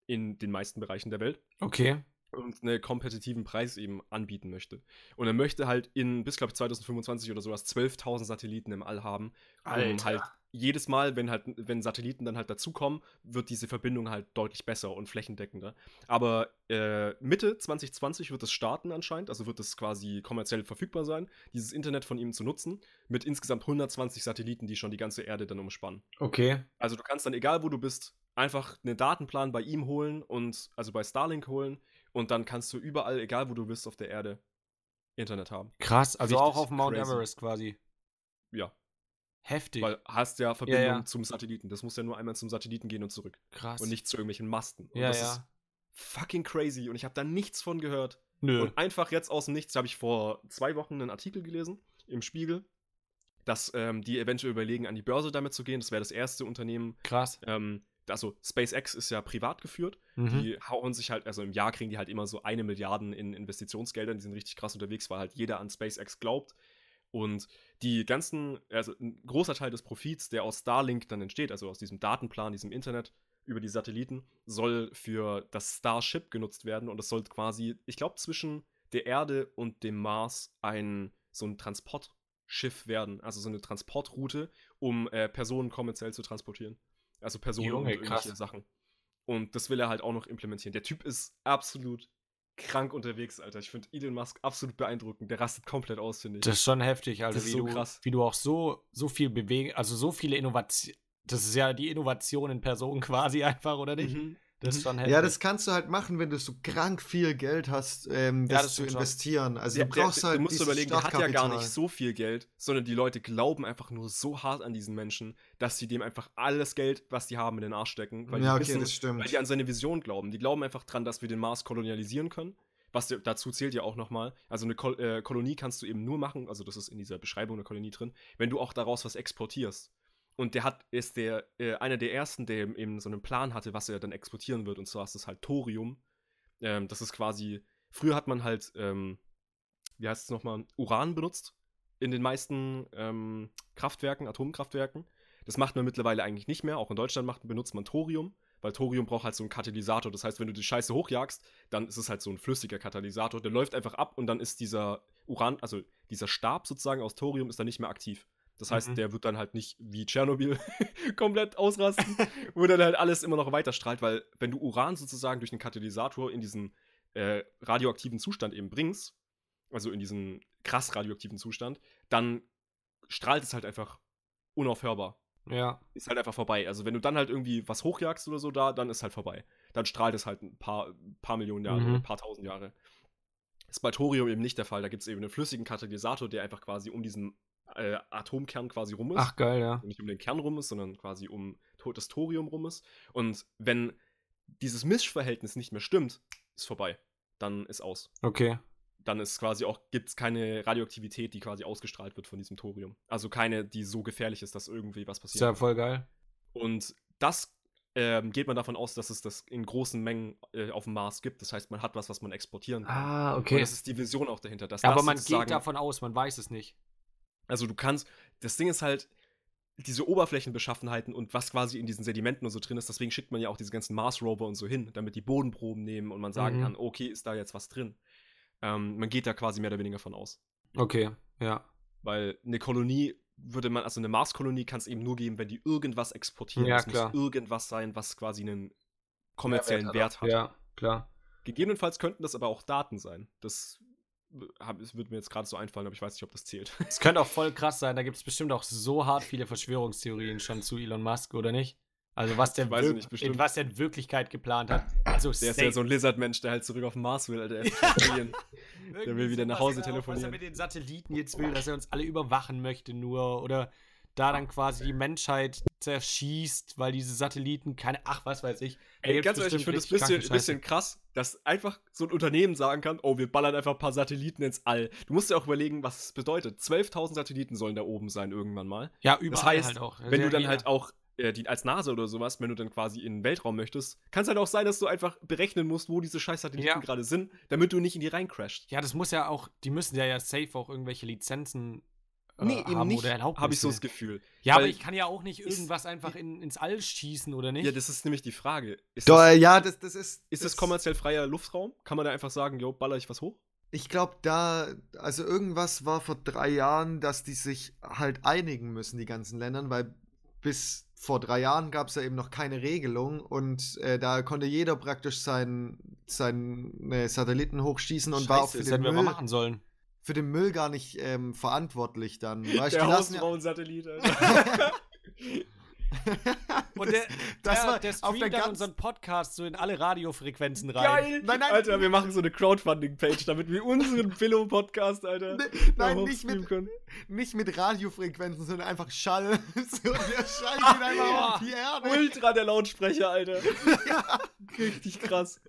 In den meisten Bereichen der Welt Okay. Und einen kompetitiven Preis eben anbieten möchte. Und er möchte halt in bis, glaube ich, 2025 oder sowas 12.000 Satelliten im All haben, um Alter. halt jedes Mal, wenn halt, wenn Satelliten dann halt dazukommen, wird diese Verbindung halt deutlich besser und flächendeckender. Aber äh, Mitte 2020 wird es starten anscheinend, also wird es quasi kommerziell verfügbar sein, dieses Internet von ihm zu nutzen, mit insgesamt 120 Satelliten, die schon die ganze Erde dann umspannen. Okay. Also du kannst dann, egal wo du bist, einfach einen Datenplan bei ihm holen und also bei Starlink holen und dann kannst du überall, egal wo du bist auf der Erde, Internet haben. Krass. Also Richtig auch auf Mount crazy. Everest quasi. Ja, Heftig. weil hast ja Verbindung ja. zum Satelliten. Das muss ja nur einmal zum Satelliten gehen und zurück Krass. und nicht zu irgendwelchen Masten. Und ja, das ja. ist fucking crazy und ich habe da nichts von gehört. Nö. Und einfach jetzt aus dem Nichts habe ich vor zwei Wochen einen Artikel gelesen im Spiegel, dass ähm, die eventuell überlegen, an die Börse damit zu gehen. Das wäre das erste Unternehmen, Krass. ähm, also SpaceX ist ja privat geführt. Mhm. Die hauen sich halt, also im Jahr kriegen die halt immer so eine Milliarden in Investitionsgeldern. Die sind richtig krass unterwegs, weil halt jeder an SpaceX glaubt. Und die ganzen, also ein großer Teil des Profits, der aus Starlink dann entsteht, also aus diesem Datenplan, diesem Internet, über die Satelliten soll für das Starship genutzt werden und es soll quasi, ich glaube, zwischen der Erde und dem Mars ein so ein Transportschiff werden, also so eine Transportroute, um äh, Personen kommerziell zu transportieren. Also Personen Junge, und irgendwelche krass. Sachen. Und das will er halt auch noch implementieren. Der Typ ist absolut krank unterwegs, Alter. Ich finde Elon Musk absolut beeindruckend. Der rastet komplett aus, finde ich. Das ist schon heftig, Alter, Das ist wie, so du, krass. wie du auch so, so viel bewegen, also so viele Innovationen. Das ist ja die Innovation in Person quasi einfach, oder nicht? Mhm. Das ist Mhm. heftig. Ja, das kannst du halt machen, wenn du so krank viel Geld hast, ähm, Ja, das, das zu investieren. Also Der, du brauchst der, halt du musst überlegen, der hat ja gar nicht so viel Geld, sondern die Leute glauben einfach nur so hart an diesen Menschen, dass sie dem einfach alles Geld, was die haben, in den Arsch stecken. Weil ja, die okay, wissen, das stimmt. weil die an seine Vision glauben. Die glauben einfach dran, dass wir den Mars kolonialisieren können. Was dazu zählt ja auch nochmal. Also eine Kol äh, Kolonie kannst du eben nur machen, also das ist in dieser Beschreibung der Kolonie drin, wenn du auch daraus was exportierst. Und der hat, ist der, äh, einer der ersten, der eben so einen Plan hatte, was er dann exportieren wird. Und zwar ist das halt Thorium. Ähm, das ist quasi, früher hat man halt, ähm, wie heißt es nochmal, Uran benutzt in den meisten ähm, Kraftwerken, Atomkraftwerken. Das macht man mittlerweile eigentlich nicht mehr. Auch in Deutschland macht, benutzt man Thorium, weil Thorium braucht halt so einen Katalysator. Das heißt, wenn du die Scheiße hochjagst, dann ist es halt so ein flüssiger Katalysator. Der läuft einfach ab und dann ist dieser Uran, also dieser Stab sozusagen aus Thorium ist dann nicht mehr aktiv. Das heißt, Mhm. der wird dann halt nicht wie Tschernobyl komplett ausrasten, wo dann halt alles immer noch weiter strahlt, weil wenn du Uran sozusagen durch den Katalysator in diesen äh, radioaktiven Zustand eben bringst, also in diesen krass radioaktiven Zustand, dann strahlt es halt einfach unaufhörbar. ja. Ist halt einfach vorbei. Also wenn du dann halt irgendwie was hochjagst oder so da, dann ist halt vorbei. Dann strahlt es halt ein paar, paar Millionen Jahre Mhm. ein paar tausend Jahre. Ist bei Thorium eben nicht der Fall. Da gibt es eben einen flüssigen Katalysator, der einfach quasi um diesen äh, Atomkern quasi rum ist. Ach, geil, ja. Also nicht um den Kern rum ist, sondern quasi um das Thorium rum ist. Und wenn dieses Mischverhältnis nicht mehr stimmt, ist vorbei. Dann ist aus. Okay. Dann ist quasi auch, gibt es keine Radioaktivität, die quasi ausgestrahlt wird von diesem Thorium. Also keine, die so gefährlich ist, dass irgendwie was Ist passiert. ja voll geil. Und das ähm, geht man davon aus, dass es das in großen Mengen äh, auf dem Mars gibt. Das heißt, man hat was, was man exportieren kann. Ah, Und okay. das ist die Vision auch dahinter. Dass Aber das man geht davon aus, man weiß es nicht. Also du kannst, das Ding ist halt, diese Oberflächenbeschaffenheiten und was quasi in diesen Sedimenten und so drin ist, deswegen schickt man ja auch diese ganzen Mars-Rover und so hin, damit die Bodenproben nehmen und man sagen Mhm. kann, okay, ist da jetzt was drin. Ähm, man geht da quasi mehr oder weniger von aus. Okay, ja. Weil eine Kolonie würde man, also eine Mars-Kolonie kann es eben nur geben, wenn die irgendwas exportieren. Ja, es klar. muss irgendwas sein, was quasi einen kommerziellen Mehrwert Wert hat. Ja, klar. Gegebenenfalls könnten das aber auch Daten sein. Das, hab, das wird mir jetzt gerade so einfallen, aber ich weiß nicht, ob das zählt. Es könnte auch voll krass sein, da gibt es bestimmt auch so hart viele Verschwörungstheorien schon zu Elon Musk, oder nicht? Also was der, wirk- nicht, in was der in Wirklichkeit geplant hat. Also Der ist ja so ein Lizard-Mensch, der halt zurück auf den Mars will, Alter. Der will wieder nach Hause Was er telefonieren. mit den Satelliten jetzt will, dass er uns alle überwachen möchte nur oder da dann quasi die Menschheit zerschießt, weil diese Satelliten keine, ach, was weiß ich. Ey, ganz ehrlich, ich finde es richtig bisschen, bisschen krass, dass einfach so ein Unternehmen sagen kann, oh, wir ballern einfach ein paar Satelliten ins All. Du musst dir auch überlegen, was es bedeutet. 12.000 Satelliten sollen da oben sein irgendwann mal. Ja, überall Das heißt, halt auch. wenn Ja, du dann jeder. halt auch äh, die, als NASA oder sowas, wenn du dann quasi in den Weltraum möchtest, kann es halt auch sein, dass du einfach berechnen musst, wo diese scheiß Satelliten Ja. gerade sind, damit du nicht in die reincrasht. Ja, das muss ja auch, die müssen ja ja safe auch irgendwelche Lizenzen äh, Nee, eben haben nicht, habe ich so das Gefühl. Ja, aber Weil- ich kann ja auch nicht irgendwas einfach in, ins All schießen, oder nicht? Ja, das ist nämlich die Frage. Ist, Doch, das, äh, ja, das, das ist. ist das kommerziell freier Luftraum? Kann man da einfach sagen, jo, baller ich was hoch? Ich glaube, da, also irgendwas war vor drei Jahren, dass die sich halt einigen müssen, die ganzen Ländern, weil bis vor drei Jahren gab es ja eben noch keine Regelung und äh, da konnte jeder praktisch seinen seinen äh, Satelliten hochschießen und war auch für das den, hätten wir mal Müll, machen sollen. Für den Müll gar nicht ähm, verantwortlich dann. Weißt, Der lassen ja, Alter. Und der, Das der, war der auf streamt der dann ganz- unseren Podcast so in alle Radiofrequenzen rein. Geil! Nein, nein. Alter, wir machen so eine Crowdfunding-Page, damit wir unseren Pillow-Podcast, Alter, da Nein, nicht mit, können. nicht mit Radiofrequenzen, sondern einfach Schall. so, der Schall geht einfach auf die Erde. Ultra der Lautsprecher, Alter. Richtig krass.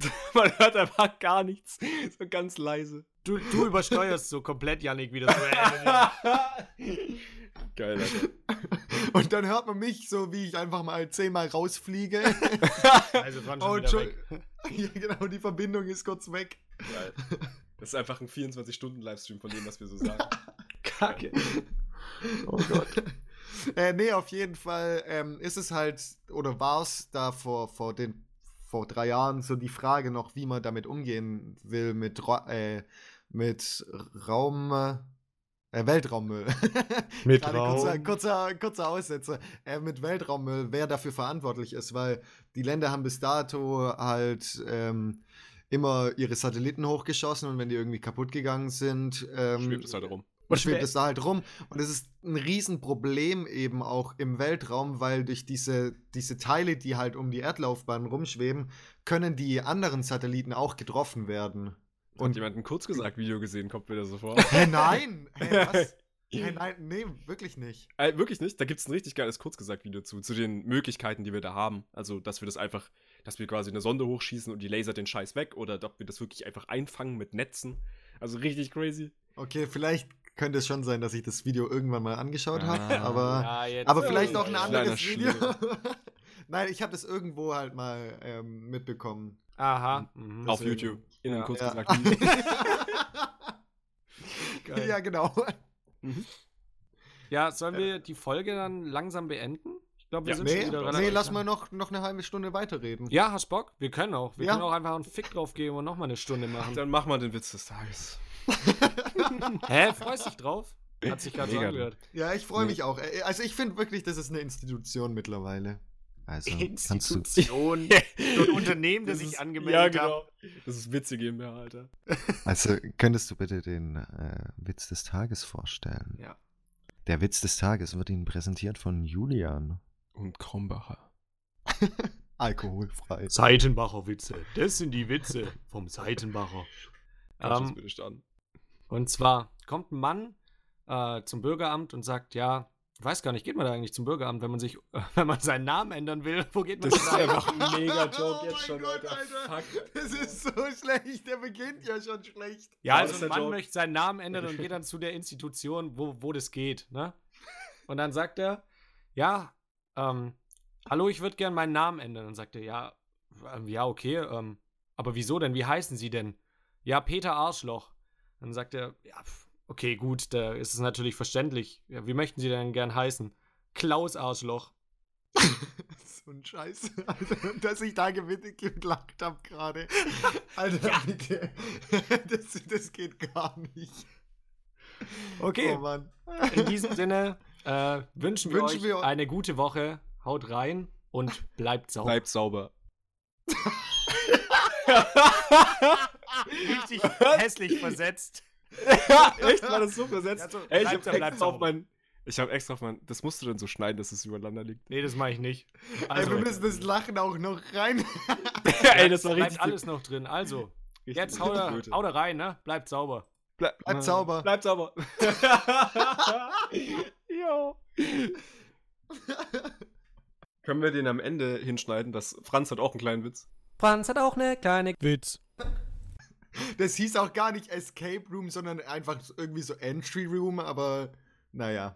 Man hört einfach gar nichts. So ganz leise. Du, du übersteuerst so komplett, Yannick, wieder so. Geil, Alter. Und dann hört man mich so, wie ich einfach mal zehnmal rausfliege. also waren schon Oh, weg. ja, genau, die Verbindung ist kurz weg. Geil. Das ist einfach ein 24-Stunden-Livestream von dem, was wir so sagen. Kacke. Oh Gott. äh, nee, auf jeden Fall ähm, ist es halt, oder war es da vor, vor, den, vor drei Jahren so die Frage noch, wie man damit umgehen will mit, äh, mit Raum. Äh, Weltraummüll. Mit Raum. Kurzer, kurzer, kurzer Aussetzer. Äh, mit Weltraummüll, wer dafür verantwortlich ist, weil die Länder haben bis dato halt ähm, immer ihre Satelliten hochgeschossen und wenn die irgendwie kaputt gegangen sind, ähm, Schwebt es halt rum. Und schwebt es da halt rum. Und es ist ein Riesenproblem eben auch im Weltraum, weil durch diese, diese Teile, die halt um die Erdlaufbahn rumschweben, können die anderen Satelliten auch getroffen werden. Und Und jemand ein Kurzgesagt-Video gesehen, kommt mir da so vor. Hä, nein! Hä, was? Hä, nein, nee, wirklich nicht. Äh, wirklich nicht. Da gibt es ein richtig geiles Kurzgesagt-Video zu, zu den Möglichkeiten, die wir da haben. Also, dass wir das einfach, dass wir quasi eine Sonde hochschießen und die lasert den Scheiß weg oder ob wir das wirklich einfach einfangen mit Netzen. Also richtig crazy. Okay, vielleicht könnte es schon sein, dass ich das Video irgendwann mal angeschaut habe, Ah, aber, Ja, aber Ja, vielleicht ja, auch ein ja. anderes Video. nein, ich habe das irgendwo halt mal ähm, mitbekommen. Aha. Mhm. Auf YouTube. In einem Ja. Kurzgesagt-Video. Geil. ja, genau. Ja, sollen wir die Folge dann langsam beenden? Ich glaube, wir Ja. sind Nee, schon wieder nee lass mal noch, noch eine halbe Stunde weiterreden. Ja, hast Bock? Wir können auch. Wir Ja. können auch einfach einen Fick drauf geben und nochmal eine Stunde machen. Dann mach mal den Witz des Tages. Hä? Freust dich drauf? Hat sich gerade so angehört. Ja, ich freue Nee. mich auch. Äh, Also ich finde wirklich, das ist eine Institution mittlerweile. Also. Institution. so ein Unternehmen, das sich ist- angemeldet Ja, hat. genau. Das ist Witze GmbH, Alter. Also könntest du bitte den äh, Witz des Tages vorstellen? Ja. Der Witz des Tages wird Ihnen präsentiert von Julian. Und Krombacher. Alkoholfrei. Seitenbacher Witze. Das sind die Witze vom Seitenbacher. Ähm, bitte starten? Und zwar kommt ein Mann äh, zum Bürgeramt und sagt, ja, ich weiß gar nicht, geht man da eigentlich zum Bürgeramt, wenn man sich, wenn man seinen Namen ändern will? Wo geht man Das ist einfach ein mega Joke Oh jetzt mein schon, Gott, Alter. Alter. Fuck. Das ist so schlecht. Der beginnt ja schon schlecht. Ja, also ein der Mann Joke. möchte seinen Namen ändern und geht dann zu der Institution, wo, wo das geht, ne? Und dann sagt er, ja, ähm, hallo, ich würde gern meinen Namen ändern. Und sagt er, ja, ähm, ja, okay, ähm, aber wieso denn? Wie heißen Sie denn? Ja, Peter Arschloch. Dann sagt er, ja, okay, gut, da ist es natürlich verständlich. Ja, wie möchten Sie denn gern heißen? Klaus Arschloch. so ein Scheiß, Alter, dass ich da gewinnt- gelacht habe gerade. Alter, bitte. Das, das geht gar nicht. Okay, Oh Mann. in diesem Sinne äh, wünschen wir Wünschen euch wir- eine gute Woche. Haut rein und bleibt sauber. Bleibt sauber. richtig hässlich versetzt. Echt? War das so versetzt? Ja, so, Ey, ich bleibt- hab bleibt extra auf sauber. mein. Ich habe extra auf mein. Das musst du dann so schneiden, dass es übereinander liegt. Nee, das mache ich nicht. Ey, Also, wir müssen das Lachen auch noch rein. Ey, das war bleibt richtig. alles noch drin. Also, richtig jetzt hau da, hau da rein, ne? Bleibt sauber. Bleib, Bleibt sauber. Bleibt sauber. jo. Können wir den am Ende hinschneiden? Das Franz hat auch einen kleinen Witz. Franz hat auch eine kleine Witz. Das hieß auch gar nicht Escape Room, sondern einfach irgendwie so Entry Room, aber naja.